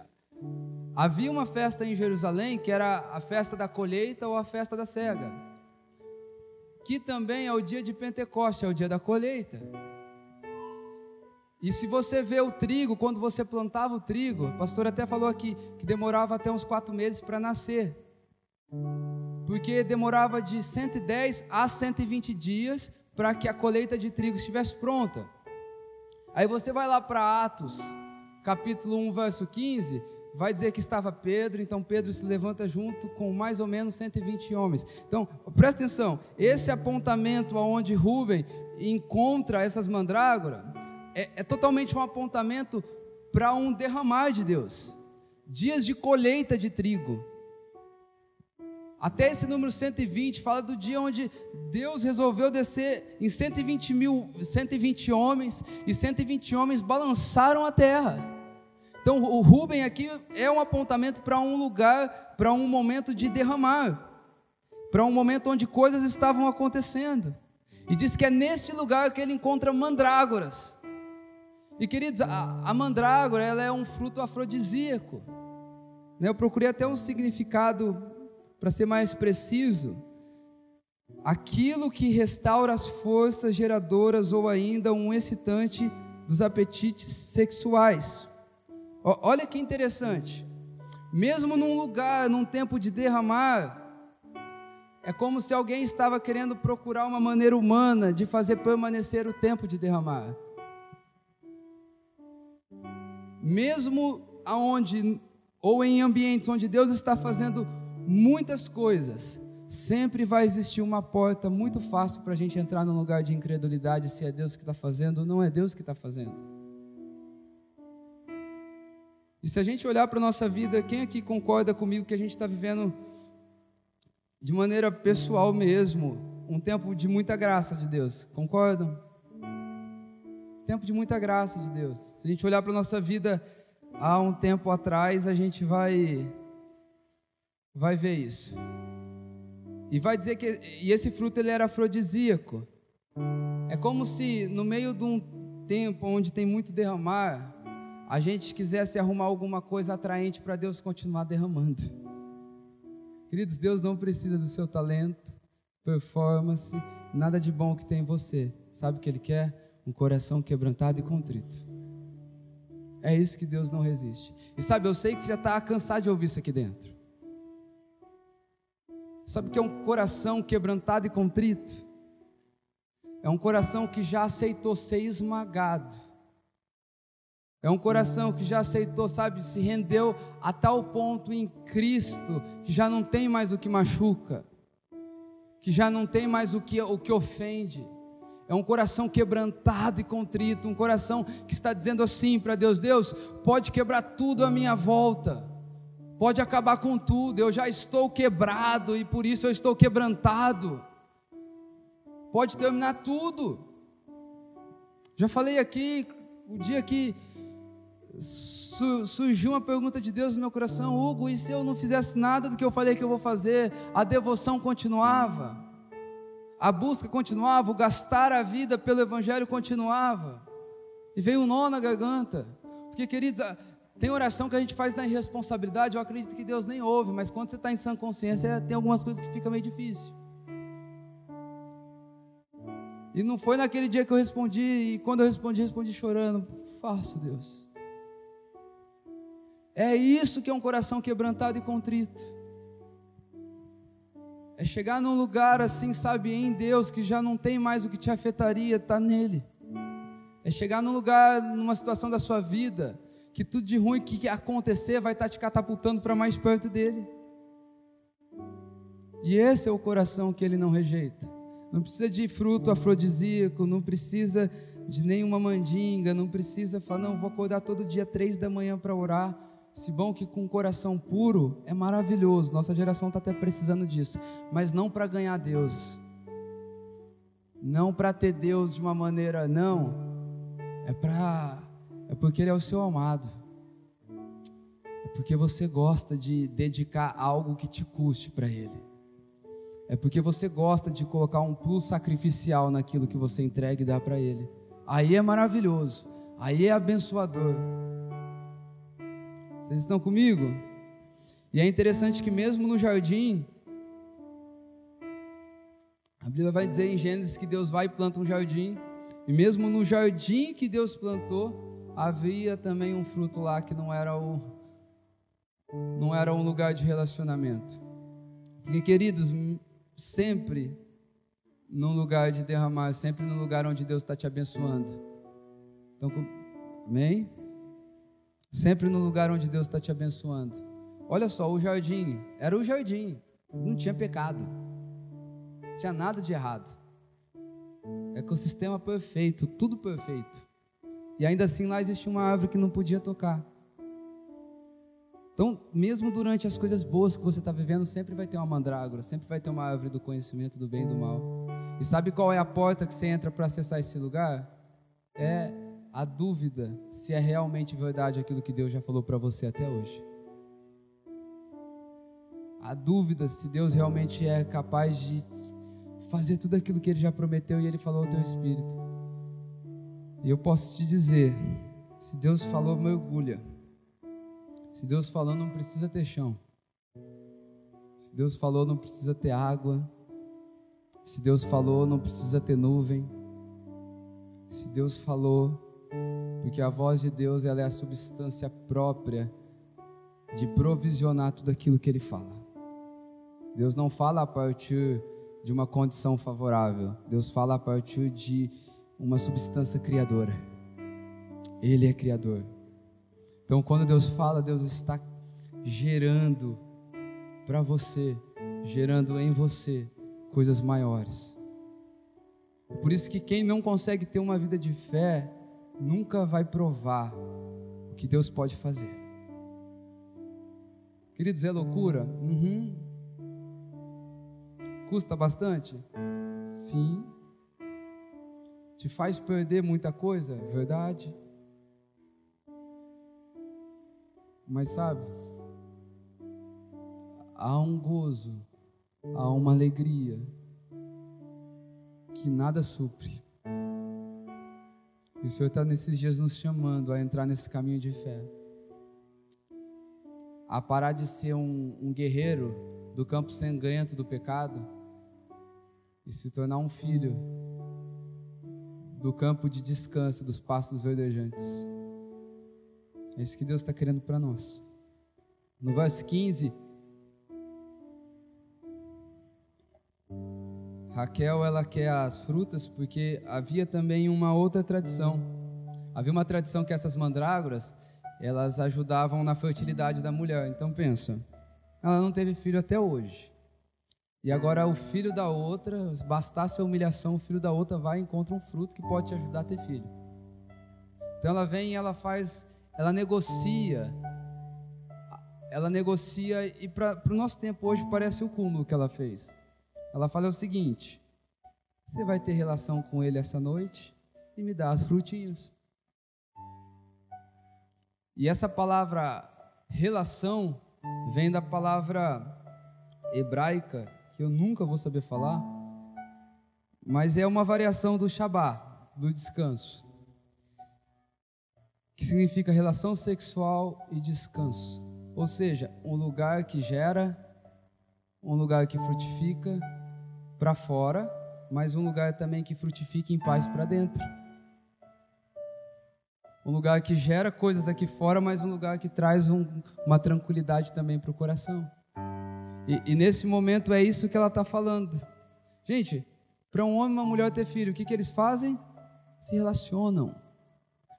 Havia uma festa em Jerusalém que era a festa da colheita ou a festa da cega. que também é o dia de Pentecostes, é o dia da colheita. E se você vê o trigo, quando você plantava o trigo, o pastor até falou aqui que demorava até uns quatro meses para nascer, porque demorava de 110 a 120 dias para que a colheita de trigo estivesse pronta. Aí você vai lá para Atos, capítulo 1, verso 15, vai dizer que estava Pedro, então Pedro se levanta junto com mais ou menos 120 homens. Então, presta atenção, esse apontamento aonde Rubem encontra essas mandrágoras é, é totalmente um apontamento para um derramar de Deus. Dias de colheita de trigo. Até esse número 120 fala do dia onde Deus resolveu descer em 120 mil, 120 homens, e 120 homens balançaram a terra. Então o Rubem aqui é um apontamento para um lugar, para um momento de derramar, para um momento onde coisas estavam acontecendo. E diz que é nesse lugar que ele encontra mandrágoras. E queridos, a, a mandrágora ela é um fruto afrodisíaco. Né? Eu procurei até um significado para ser mais preciso, aquilo que restaura as forças geradoras ou ainda um excitante dos apetites sexuais. Olha que interessante. Mesmo num lugar, num tempo de derramar, é como se alguém estava querendo procurar uma maneira humana de fazer permanecer o tempo de derramar. Mesmo aonde ou em ambientes onde Deus está fazendo muitas coisas, sempre vai existir uma porta muito fácil para a gente entrar num lugar de incredulidade se é Deus que está fazendo ou não é Deus que está fazendo. E se a gente olhar para a nossa vida, quem aqui concorda comigo que a gente está vivendo de maneira pessoal mesmo, um tempo de muita graça de Deus? Concordam? Tempo de muita graça de Deus. Se a gente olhar para a nossa vida há um tempo atrás, a gente vai vai ver isso. E vai dizer que e esse fruto ele era afrodisíaco. É como se no meio de um tempo onde tem muito derramar, a gente quisesse arrumar alguma coisa atraente para Deus continuar derramando. Queridos, Deus não precisa do seu talento, performance, nada de bom que tem em você. Sabe o que Ele quer? Um coração quebrantado e contrito. É isso que Deus não resiste. E sabe, eu sei que você já está cansado de ouvir isso aqui dentro. Sabe o que é um coração quebrantado e contrito? É um coração que já aceitou ser esmagado. É um coração que já aceitou, sabe, se rendeu a tal ponto em Cristo que já não tem mais o que machuca, que já não tem mais o que, o que ofende. É um coração quebrantado e contrito, um coração que está dizendo assim para Deus: Deus, pode quebrar tudo à minha volta, pode acabar com tudo, eu já estou quebrado e por isso eu estou quebrantado. Pode terminar tudo. Já falei aqui, o dia que surgiu uma pergunta de Deus no meu coração, Hugo, e se eu não fizesse nada do que eu falei que eu vou fazer, a devoção continuava, a busca continuava, o gastar a vida pelo Evangelho continuava, e veio um nó na garganta, porque queridos, tem oração que a gente faz na irresponsabilidade, eu acredito que Deus nem ouve, mas quando você está em sã consciência, tem algumas coisas que fica meio difícil. E não foi naquele dia que eu respondi, e quando eu respondi, respondi chorando. Faço, Deus. É isso que é um coração quebrantado e contrito. É chegar num lugar assim, sabe, em Deus, que já não tem mais o que te afetaria, está nele. É chegar num lugar, numa situação da sua vida, que tudo de ruim que acontecer vai estar te catapultando para mais perto dele. E esse é o coração que ele não rejeita. Não precisa de fruto afrodisíaco, não precisa de nenhuma mandinga, não precisa falar, não, vou acordar todo dia três da manhã para orar. Se bom que com o coração puro é maravilhoso, nossa geração está até precisando disso, mas não para ganhar Deus, não para ter Deus de uma maneira, não, é para é porque Ele é o seu amado. É porque você gosta de dedicar algo que te custe para Ele. É porque você gosta de colocar um plus sacrificial naquilo que você entrega e dá para Ele. Aí é maravilhoso. Aí é abençoador. Vocês estão comigo? E é interessante que mesmo no jardim, a Bíblia vai dizer em Gênesis que Deus vai e planta um jardim, e mesmo no jardim que Deus plantou, havia também um fruto lá que não era o não era um lugar de relacionamento. Porque queridos, sempre num lugar de derramar, sempre no lugar onde Deus está te abençoando. Então, amém? Sempre no lugar onde Deus está te abençoando. Olha só, o jardim era o jardim, não tinha pecado, não tinha nada de errado. Ecossistema perfeito, tudo perfeito. E ainda assim lá existia uma árvore que não podia tocar. Então, mesmo durante as coisas boas que você está vivendo, sempre vai ter uma mandrágora, sempre vai ter uma árvore do conhecimento do bem e do mal. E sabe qual é a porta que você entra para acessar esse lugar? É a dúvida se é realmente verdade aquilo que Deus já falou para você até hoje. A dúvida se Deus realmente é capaz de fazer tudo aquilo que Ele já prometeu e Ele falou ao teu espírito. E eu posso te dizer, se Deus falou, mergulha. Se Deus falou, não precisa ter chão. Se Deus falou, não precisa ter água. Se Deus falou, não precisa ter nuvem. Se Deus falou, porque a voz de Deus ela é a substância própria de provisionar tudo aquilo que Ele fala. Deus não fala a partir de uma condição favorável. Deus fala a partir de uma substância criadora. Ele é criador. Então, quando Deus fala, Deus está gerando para você, gerando em você coisas maiores. Por isso que quem não consegue ter uma vida de fé nunca vai provar o que Deus pode fazer. Queridos, é loucura? Uhum. Custa bastante? Sim. Te faz perder muita coisa? Verdade. Mas sabe, há um gozo, há uma alegria que nada supre. E o Senhor está nesses dias nos chamando a entrar nesse caminho de fé, a parar de ser um, um guerreiro do campo sangrento do pecado e se tornar um filho do campo de descanso dos pastos verdejantes. É isso que Deus está querendo para nós. No verso 15, Raquel ela quer as frutas porque havia também uma outra tradição. Havia uma tradição que essas mandrágoras elas ajudavam na fertilidade da mulher. Então pensa, ela não teve filho até hoje. E agora o filho da outra, bastasse a humilhação, o filho da outra vai e encontra um fruto que pode te ajudar a ter filho. Então ela vem e ela faz, ela negocia, ela negocia e para o nosso tempo hoje parece o cúmulo que ela fez. Ela fala o seguinte: você vai ter relação com ele essa noite e me dá as frutinhas. E essa palavra relação vem da palavra hebraica que eu nunca vou saber falar, mas é uma variação do Shabá, do descanso, que significa relação sexual e descanso. Ou seja, um lugar que gera, um lugar que frutifica para fora, mas um lugar também que frutifique em paz para dentro. Um lugar que gera coisas aqui fora, mas um lugar que traz um, uma tranquilidade também para o coração. E, e, nesse momento é isso que ela está falando. Gente, para um homem e uma mulher ter filho, o que, que eles fazem? Se relacionam.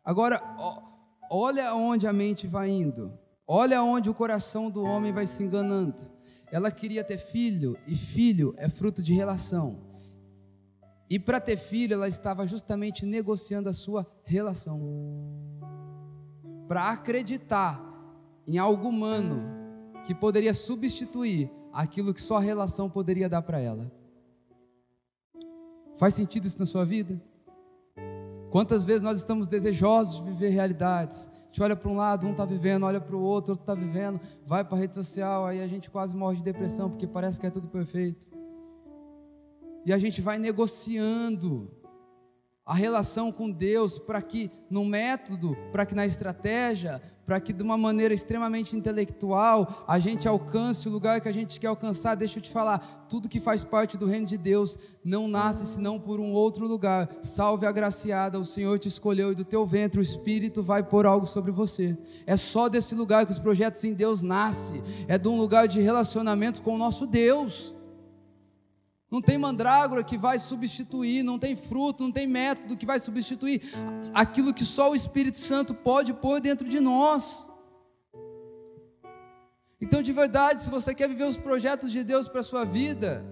Agora, ó, olha onde a mente vai indo. Olha onde o coração do homem vai se enganando. Ela queria ter filho, e filho é fruto de relação. E para ter filho, ela estava justamente negociando a sua relação. Para acreditar em algo humano que poderia substituir aquilo que só a relação poderia dar para ela. Faz sentido isso na sua vida? Quantas vezes nós estamos desejosos de viver realidades? A gente olha para um lado, um está vivendo, olha para o outro, outro está vivendo, vai para a rede social, aí a gente quase morre de depressão porque parece que é tudo perfeito. E a gente vai negociando a relação com Deus, para que no método, para que na estratégia, para que de uma maneira extremamente intelectual a gente alcance o lugar que a gente quer alcançar. Deixa eu te falar, tudo que faz parte do reino de Deus não nasce senão por um outro lugar. Salve a graciada, o Senhor te escolheu e do teu ventre o Espírito vai pôr algo sobre você. É só desse lugar que os projetos em Deus nascem. É de um lugar de relacionamento com o nosso Deus. Não tem mandrágora que vai substituir, não tem fruto, não tem método que vai substituir aquilo que só o Espírito Santo pode pôr dentro de nós. Então, de verdade, se você quer viver os projetos de Deus para a sua vida,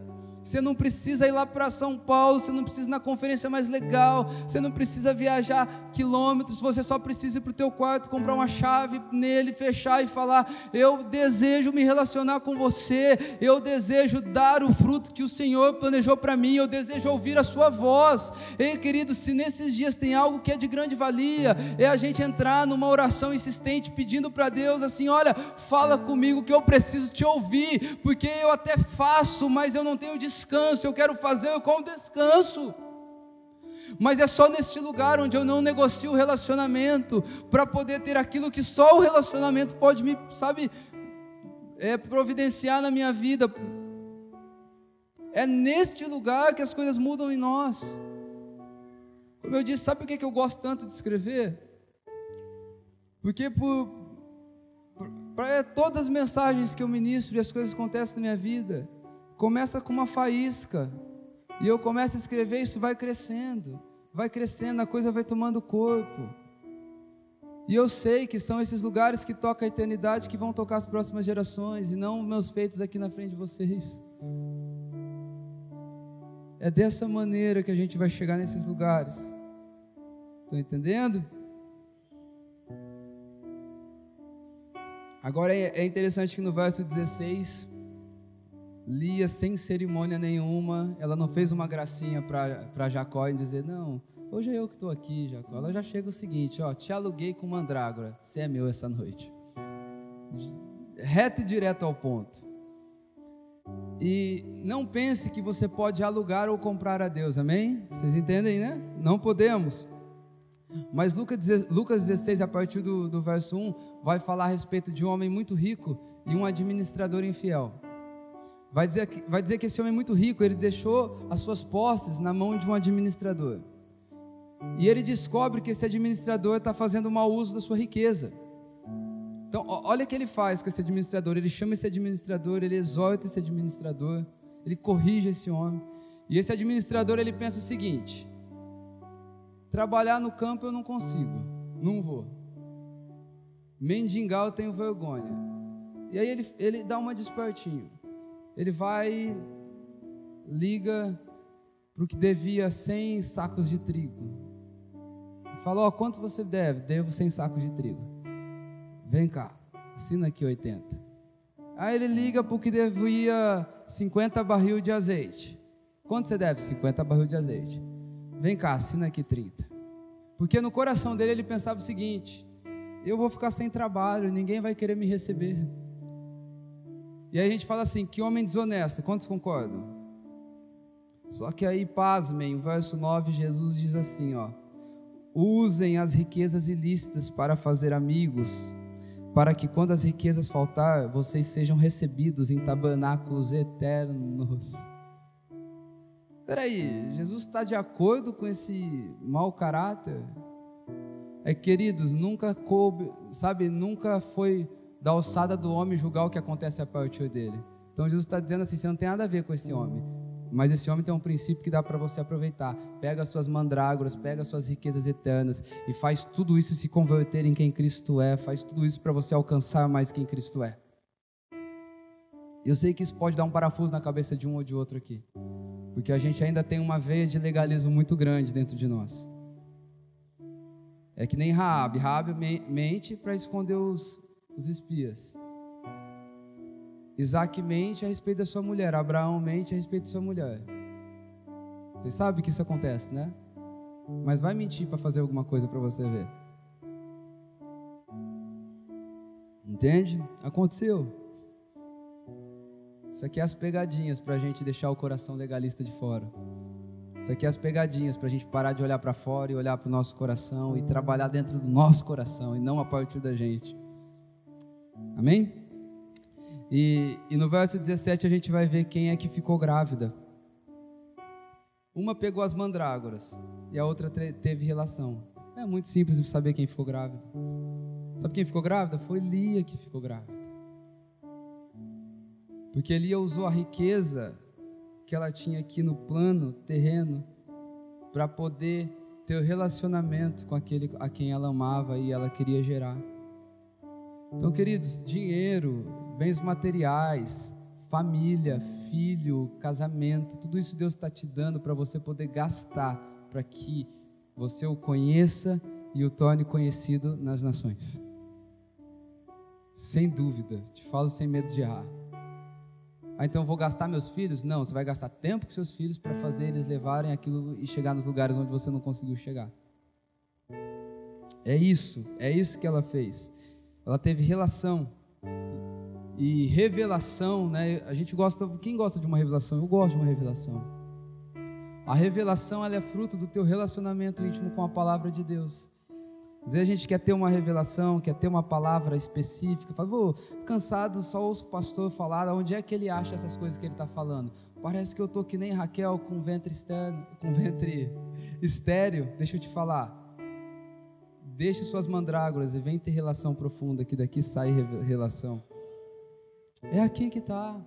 você não precisa ir lá para São Paulo, você não precisa ir na conferência mais legal, você não precisa viajar quilômetros, você só precisa ir para o teu quarto, comprar uma chave nele, fechar e falar: Eu desejo me relacionar com você, eu desejo dar o fruto que o Senhor planejou para mim, eu desejo ouvir a sua voz. Ei, querido, se nesses dias tem algo que é de grande valia, é a gente entrar numa oração insistente pedindo para Deus assim: Olha, fala comigo que eu preciso te ouvir, porque eu até faço, mas eu não tenho descanso descanso, eu quero fazer com descanso. Mas é só neste lugar onde eu não negocio o relacionamento para poder ter aquilo que só o relacionamento pode me, sabe, é, providenciar na minha vida. É neste lugar que as coisas mudam em nós. Como eu disse, sabe por que eu gosto tanto de escrever? Porque por, para todas as mensagens que eu ministro e as coisas que acontecem na minha vida, Começa com uma faísca. E eu começo a escrever, isso vai crescendo. Vai crescendo, a coisa vai tomando corpo. E eu sei que são esses lugares que tocam a eternidade que vão tocar as próximas gerações e não meus feitos aqui na frente de vocês. É dessa maneira que a gente vai chegar nesses lugares. Estão entendendo? Agora é, é interessante que no verso 16 Lia, sem cerimônia nenhuma, ela não fez uma gracinha para Jacó e dizer: Não, hoje é eu que estou aqui, Jacó. Ela já chega o seguinte: Ó, te aluguei com mandrágora, você é meu essa noite. Reto e direto ao ponto. E não pense que você pode alugar ou comprar a Deus, amém? Vocês entendem, né? Não podemos. Mas Lucas 16, a partir do, do verso 1, vai falar a respeito de um homem muito rico e um administrador infiel. Vai dizer, que, vai dizer que esse homem é muito rico, ele deixou as suas posses na mão de um administrador. E ele descobre que esse administrador está fazendo mau uso da sua riqueza. Então, olha o que ele faz com esse administrador. Ele chama esse administrador, ele exorta esse administrador, ele corrige esse homem. E esse administrador ele pensa o seguinte: trabalhar no campo eu não consigo, não vou. Mendigar eu tenho vergonha. E aí ele, ele dá uma despertinho ele vai, liga para o que devia 100 sacos de trigo. Falou: quanto você deve? Devo 100 sacos de trigo. Vem cá, assina aqui 80. Aí ele liga para o que devia 50 barril de azeite. Quanto você deve? 50 barril de azeite. Vem cá, assina aqui 30. Porque no coração dele ele pensava o seguinte: eu vou ficar sem trabalho, ninguém vai querer me receber. E aí a gente fala assim: que homem desonesto, quantos concordam? Só que aí, pasmem, o verso 9, Jesus diz assim: ó, usem as riquezas ilícitas para fazer amigos, para que quando as riquezas faltar, vocês sejam recebidos em tabernáculos eternos. Peraí, Jesus está de acordo com esse mau caráter? É, queridos, nunca coube, sabe, nunca foi da alçada do homem julgar o que acontece a partir dele. Então Jesus está dizendo assim: você não tem nada a ver com esse homem. Mas esse homem tem um princípio que dá para você aproveitar. Pega as suas mandrágoras, pega as suas riquezas eternas e faz tudo isso se converter em quem Cristo é. Faz tudo isso para você alcançar mais quem Cristo é. Eu sei que isso pode dar um parafuso na cabeça de um ou de outro aqui. Porque a gente ainda tem uma veia de legalismo muito grande dentro de nós. É que nem Raab. Raab mente para esconder os, os espias. Isaac mente a respeito da sua mulher, Abraão mente a respeito da sua mulher. Você sabe que isso acontece, né? Mas vai mentir para fazer alguma coisa para você ver. Entende? Aconteceu. Isso aqui é as pegadinhas para a gente deixar o coração legalista de fora. Isso aqui é as pegadinhas para a gente parar de olhar para fora e olhar para o nosso coração e trabalhar dentro do nosso coração e não a partir da gente. Amém? E, e no verso 17 a gente vai ver quem é que ficou grávida. Uma pegou as mandrágoras e a outra teve relação. É muito simples saber quem ficou grávida. Sabe quem ficou grávida? Foi Lia que ficou grávida. Porque Lia usou a riqueza que ela tinha aqui no plano terreno para poder ter o um relacionamento com aquele a quem ela amava e ela queria gerar. Então, queridos, dinheiro, bens materiais, família, filho, casamento, tudo isso Deus está te dando para você poder gastar para que você o conheça e o torne conhecido nas nações. Sem dúvida, te falo sem medo de errar. Ah, então vou gastar meus filhos? Não, você vai gastar tempo com seus filhos para fazer eles levarem aquilo e chegar nos lugares onde você não conseguiu chegar. É isso, é isso que ela fez. Ela teve relação e revelação, né? A gente gosta, quem gosta de uma revelação? Eu gosto de uma revelação. A revelação ela é fruto do teu relacionamento íntimo com a palavra de Deus. Às vezes a gente quer ter uma revelação, quer ter uma palavra específica. Fala, vou cansado, só ouço o pastor falar. Onde é que ele acha essas coisas que ele está falando? Parece que eu estou que nem Raquel com ventre externo, com ventre estéreo. Deixa eu te falar. Deixe suas mandrágoras e vem ter relação profunda, que daqui sai relação. É aqui que está.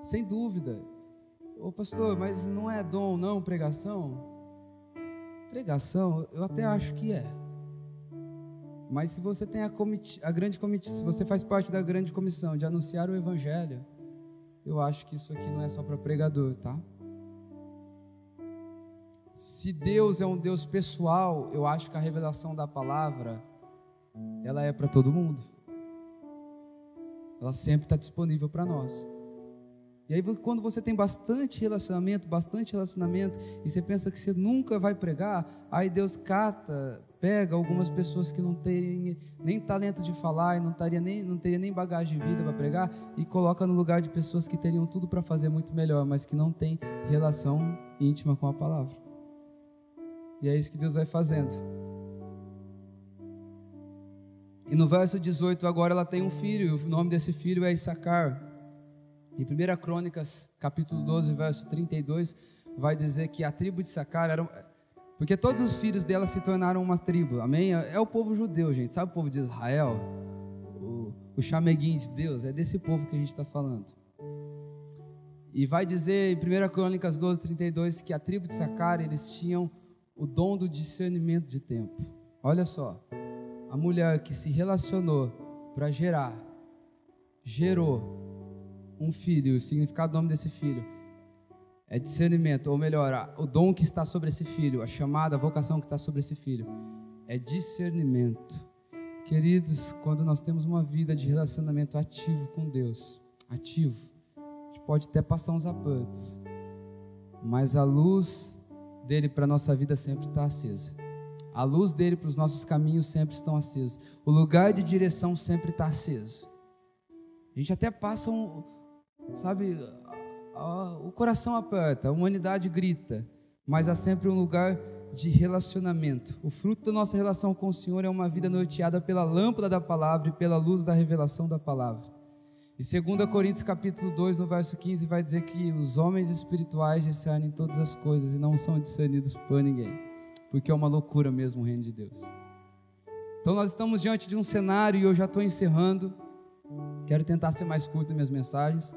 Sem dúvida. Ô pastor, mas não é dom, não, pregação? Pregação, eu até acho que é. Mas se você tem a, a grande comissão, se você faz parte da grande comissão de anunciar o evangelho, eu acho que isso aqui não é só para pregador, tá? Se Deus é um Deus pessoal, eu acho que a revelação da palavra ela é para todo mundo. Ela sempre está disponível para nós. E aí, quando você tem bastante relacionamento, bastante relacionamento, e você pensa que você nunca vai pregar, aí Deus cata, pega algumas pessoas que não têm nem talento de falar e não teria nem, não teria nem bagagem de vida para pregar, e coloca no lugar de pessoas que teriam tudo para fazer muito melhor, mas que não têm relação íntima com a palavra. E é isso que Deus vai fazendo. E no verso 18, agora ela tem um filho, e o nome desse filho é Issacar. Em 1 Crônicas, capítulo 12, verso 32, vai dizer que a tribo de Sacar era. Porque todos os filhos dela se tornaram uma tribo, amém? É o povo judeu, gente. Sabe o povo de Israel? O, o chameguinho de Deus, é desse povo que a gente está falando. E vai dizer em 1 Crônicas 12, 32 que a tribo de Sacar, eles tinham o dom do discernimento de tempo. Olha só, a mulher que se relacionou para gerar, gerou um filho, o significado do nome desse filho é discernimento, ou melhor, o dom que está sobre esse filho, a chamada, a vocação que está sobre esse filho, é discernimento. Queridos, quando nós temos uma vida de relacionamento ativo com Deus, ativo, a gente pode até passar uns apertos, mas a luz dele para a nossa vida sempre está acesa. A luz dele para os nossos caminhos sempre estão acesos. O lugar de direção sempre está aceso. A gente até passa um, Sabe, o coração aperta, a humanidade grita, mas há sempre um lugar de relacionamento. O fruto da nossa relação com o Senhor é uma vida norteada pela lâmpada da palavra e pela luz da revelação da palavra. E 2 Coríntios capítulo 2, no verso 15, vai dizer que os homens espirituais discernem todas as coisas e não são discernidos por ninguém, porque é uma loucura mesmo o reino de Deus. Então nós estamos diante de um cenário e eu já estou encerrando. Quero tentar ser mais curto nas minhas mensagens.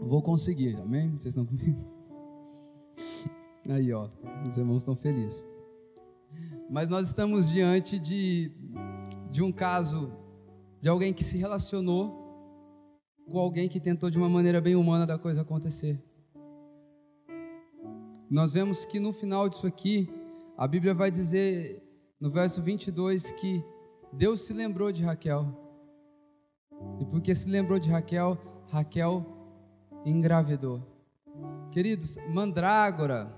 Vou conseguir, amém? Vocês estão comigo? Aí, ó, os irmãos estão felizes. Mas nós estamos diante de, de um caso de alguém que se relacionou com alguém que tentou de uma maneira bem humana da coisa acontecer. Nós vemos que no final disso aqui, a Bíblia vai dizer, no verso 22, que Deus se lembrou de Raquel. E porque se lembrou de Raquel, Raquel engravidou. Queridos, mandrágora,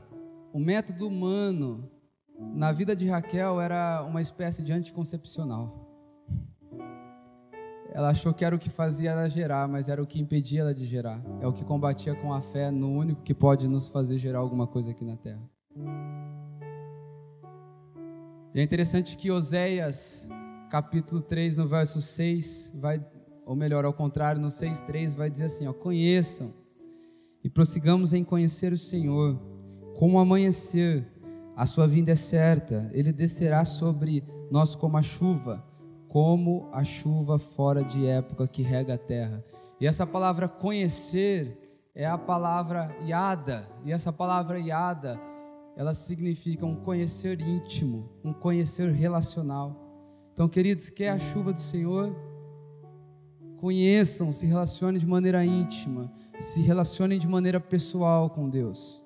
o método humano na vida de Raquel era uma espécie de anticoncepcional. Ela achou que era o que fazia ela gerar, mas era o que impedia ela de gerar. É o que combatia com a fé no único que pode nos fazer gerar alguma coisa aqui na terra. E é interessante que Oséias, capítulo 3, no verso 6, vai, ou melhor, ao contrário, no 6,3, vai dizer assim: ó, conheçam e prossigamos em conhecer o Senhor, como amanhecer, a sua vinda é certa, ele descerá sobre nós como a chuva, como a chuva fora de época que rega a terra. E essa palavra conhecer é a palavra yada, e essa palavra yada ela significa um conhecer íntimo, um conhecer relacional. Então, queridos, quer a chuva do Senhor? Conheçam, se relacionem de maneira íntima, se relacionem de maneira pessoal com Deus.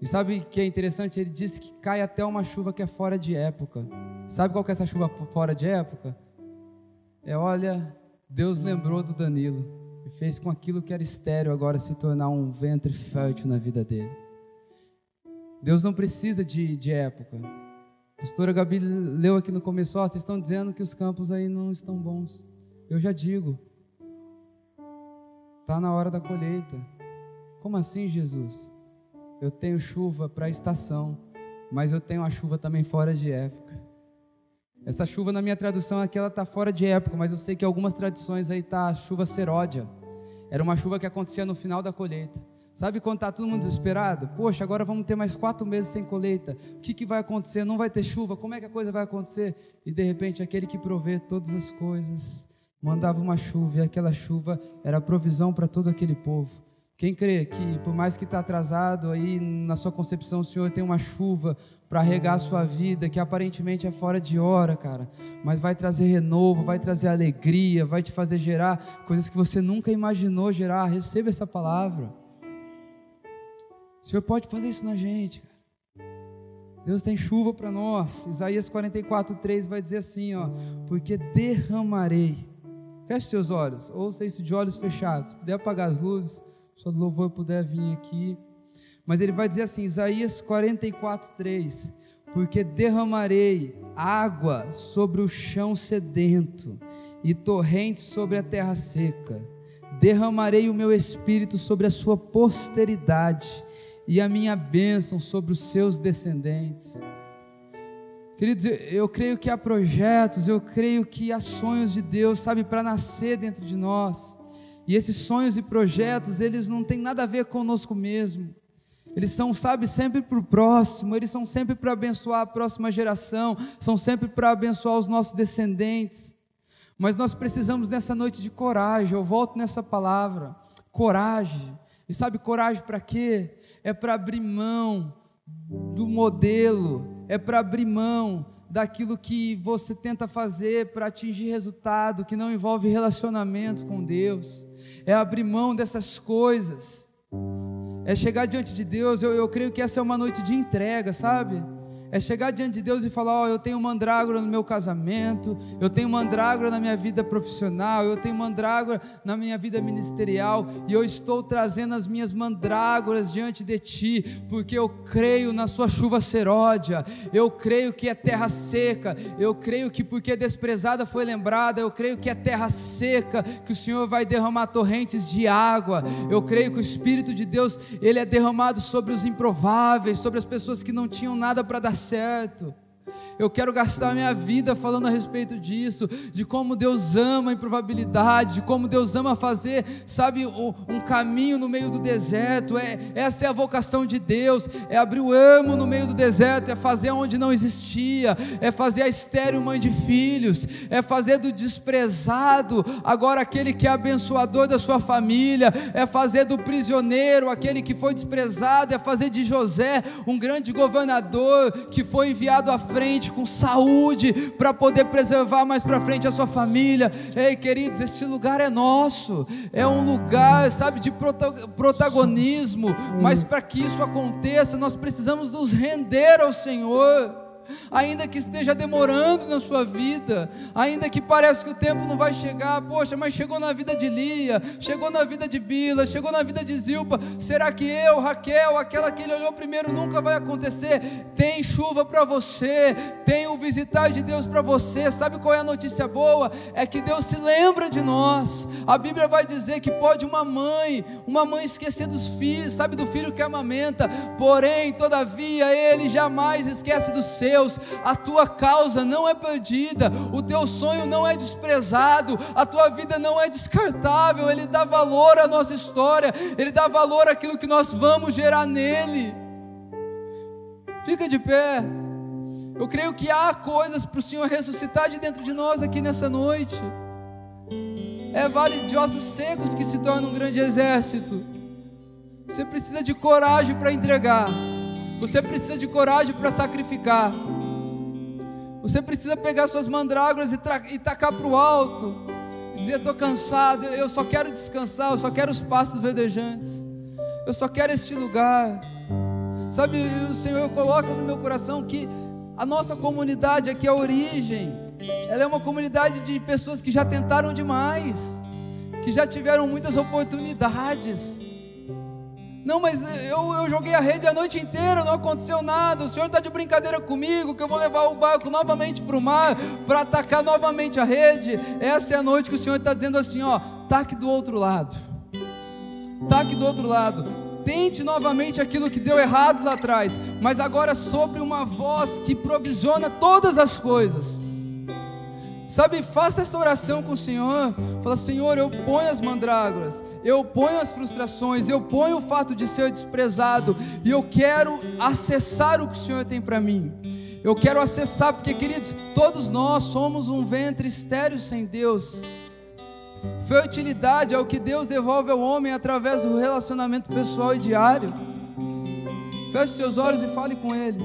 E sabe o que é interessante? Ele disse que cai até uma chuva que é fora de época. Sabe qual que é essa chuva fora de época? É, olha, Deus lembrou do Danilo e fez com aquilo que era estéreo agora se tornar um ventre fértil na vida dele. Deus não precisa de, de época. A pastora Gabi leu aqui no começo, ó, vocês estão dizendo que os campos aí não estão bons. Eu já digo, está na hora da colheita. Como assim, Jesus? Eu tenho chuva para a estação, mas eu tenho a chuva também fora de época. Essa chuva na minha tradução aqui ela está fora de época, mas eu sei que algumas tradições aí tá chuva seródia. Era uma chuva que acontecia no final da colheita. Sabe quando está todo mundo desesperado? Poxa, agora vamos ter mais quatro meses sem colheita. O que, que vai acontecer? Não vai ter chuva. Como é que a coisa vai acontecer? E de repente, aquele que provê todas as coisas mandava uma chuva e aquela chuva era provisão para todo aquele povo. Quem crê que, por mais que está atrasado aí na sua concepção, o Senhor tem uma chuva para regar a sua vida, que aparentemente é fora de hora, cara, mas vai trazer renovo, vai trazer alegria, vai te fazer gerar coisas que você nunca imaginou gerar. Receba essa palavra. O Senhor pode fazer isso na gente, cara. Deus tem chuva para nós. Isaías 44, 3 vai dizer assim: ó, porque derramarei. Feche seus olhos, ouça isso de olhos fechados. Se puder apagar as luzes, se o louvor puder vir aqui. Mas ele vai dizer assim, Isaías 44, 3: Porque derramarei água sobre o chão sedento e torrentes sobre a terra seca. Derramarei o meu espírito sobre a sua posteridade e a minha bênção sobre os seus descendentes. Queridos, eu creio que há projetos, eu creio que há sonhos de Deus, sabe, para nascer dentro de nós. E esses sonhos e projetos, eles não têm nada a ver conosco mesmo. Eles são, sabe, sempre para o próximo, eles são sempre para abençoar a próxima geração, são sempre para abençoar os nossos descendentes. Mas nós precisamos nessa noite de coragem, eu volto nessa palavra, coragem. E sabe coragem para quê? é para abrir mão do modelo, é para abrir mão daquilo que você tenta fazer para atingir resultado que não envolve relacionamento com Deus, é abrir mão dessas coisas, é chegar diante de Deus. Eu, eu creio que essa é uma noite de entrega, sabe? É chegar diante de Deus e falar: Ó, oh, eu tenho mandrágora no meu casamento, eu tenho mandrágora na minha vida profissional, eu tenho mandrágora na minha vida ministerial, e eu estou trazendo as minhas mandrágoras diante de Ti, porque eu creio na Sua chuva seródia, eu creio que é terra seca, eu creio que porque desprezada foi lembrada, eu creio que é terra seca, que o Senhor vai derramar torrentes de água, eu creio que o Espírito de Deus, Ele é derramado sobre os improváveis, sobre as pessoas que não tinham nada para dar certo. Eu quero gastar minha vida falando a respeito disso, de como Deus ama a improbabilidade, de como Deus ama fazer, sabe, um caminho no meio do deserto. É, essa é a vocação de Deus, é abrir o amo no meio do deserto, é fazer onde não existia, é fazer a estéreo mãe de filhos, é fazer do desprezado agora aquele que é abençoador da sua família, é fazer do prisioneiro aquele que foi desprezado, é fazer de José um grande governador que foi enviado à frente com saúde, para poder preservar mais para frente a sua família. Ei, queridos, este lugar é nosso, é um lugar, sabe, de protagonismo, mas para que isso aconteça, nós precisamos nos render ao Senhor. Ainda que esteja demorando na sua vida, ainda que pareça que o tempo não vai chegar, poxa, mas chegou na vida de Lia, chegou na vida de Bila, chegou na vida de Zilpa, será que eu, Raquel, aquela que ele olhou primeiro, nunca vai acontecer? Tem chuva para você, tem o visitar de Deus para você, sabe qual é a notícia boa? É que Deus se lembra de nós, a Bíblia vai dizer que pode uma mãe, uma mãe esquecer dos filhos, sabe do filho que amamenta, porém, todavia, ele jamais esquece dos seus, a tua causa não é perdida, o teu sonho não é desprezado, a tua vida não é descartável, ele dá valor à nossa história, ele dá valor àquilo que nós vamos gerar nele. Fica de pé. Eu creio que há coisas para o Senhor ressuscitar de dentro de nós aqui nessa noite. É vale de ossos secos que se torna um grande exército. Você precisa de coragem para entregar. Você precisa de coragem para sacrificar. Você precisa pegar suas mandrágoras e, e tacar para o alto. E dizer: Estou cansado, eu só quero descansar, eu só quero os pastos verdejantes. Eu só quero este lugar. Sabe, o Senhor coloca no meu coração que a nossa comunidade aqui, a origem, ela é uma comunidade de pessoas que já tentaram demais, que já tiveram muitas oportunidades. Não, mas eu, eu joguei a rede a noite inteira, não aconteceu nada. O senhor está de brincadeira comigo, que eu vou levar o barco novamente para o mar, para atacar novamente a rede. Essa é a noite que o senhor está dizendo assim: ó, taque do outro lado, taque do outro lado. Tente novamente aquilo que deu errado lá atrás, mas agora sobre uma voz que provisiona todas as coisas. Sabe, faça essa oração com o Senhor. Fala, Senhor, eu ponho as mandrágoras, eu ponho as frustrações, eu ponho o fato de ser desprezado, e eu quero acessar o que o Senhor tem para mim. Eu quero acessar, porque, queridos, todos nós somos um ventre estéreo sem Deus. Fertilidade é o que Deus devolve ao homem através do relacionamento pessoal e diário. Feche seus olhos e fale com Ele.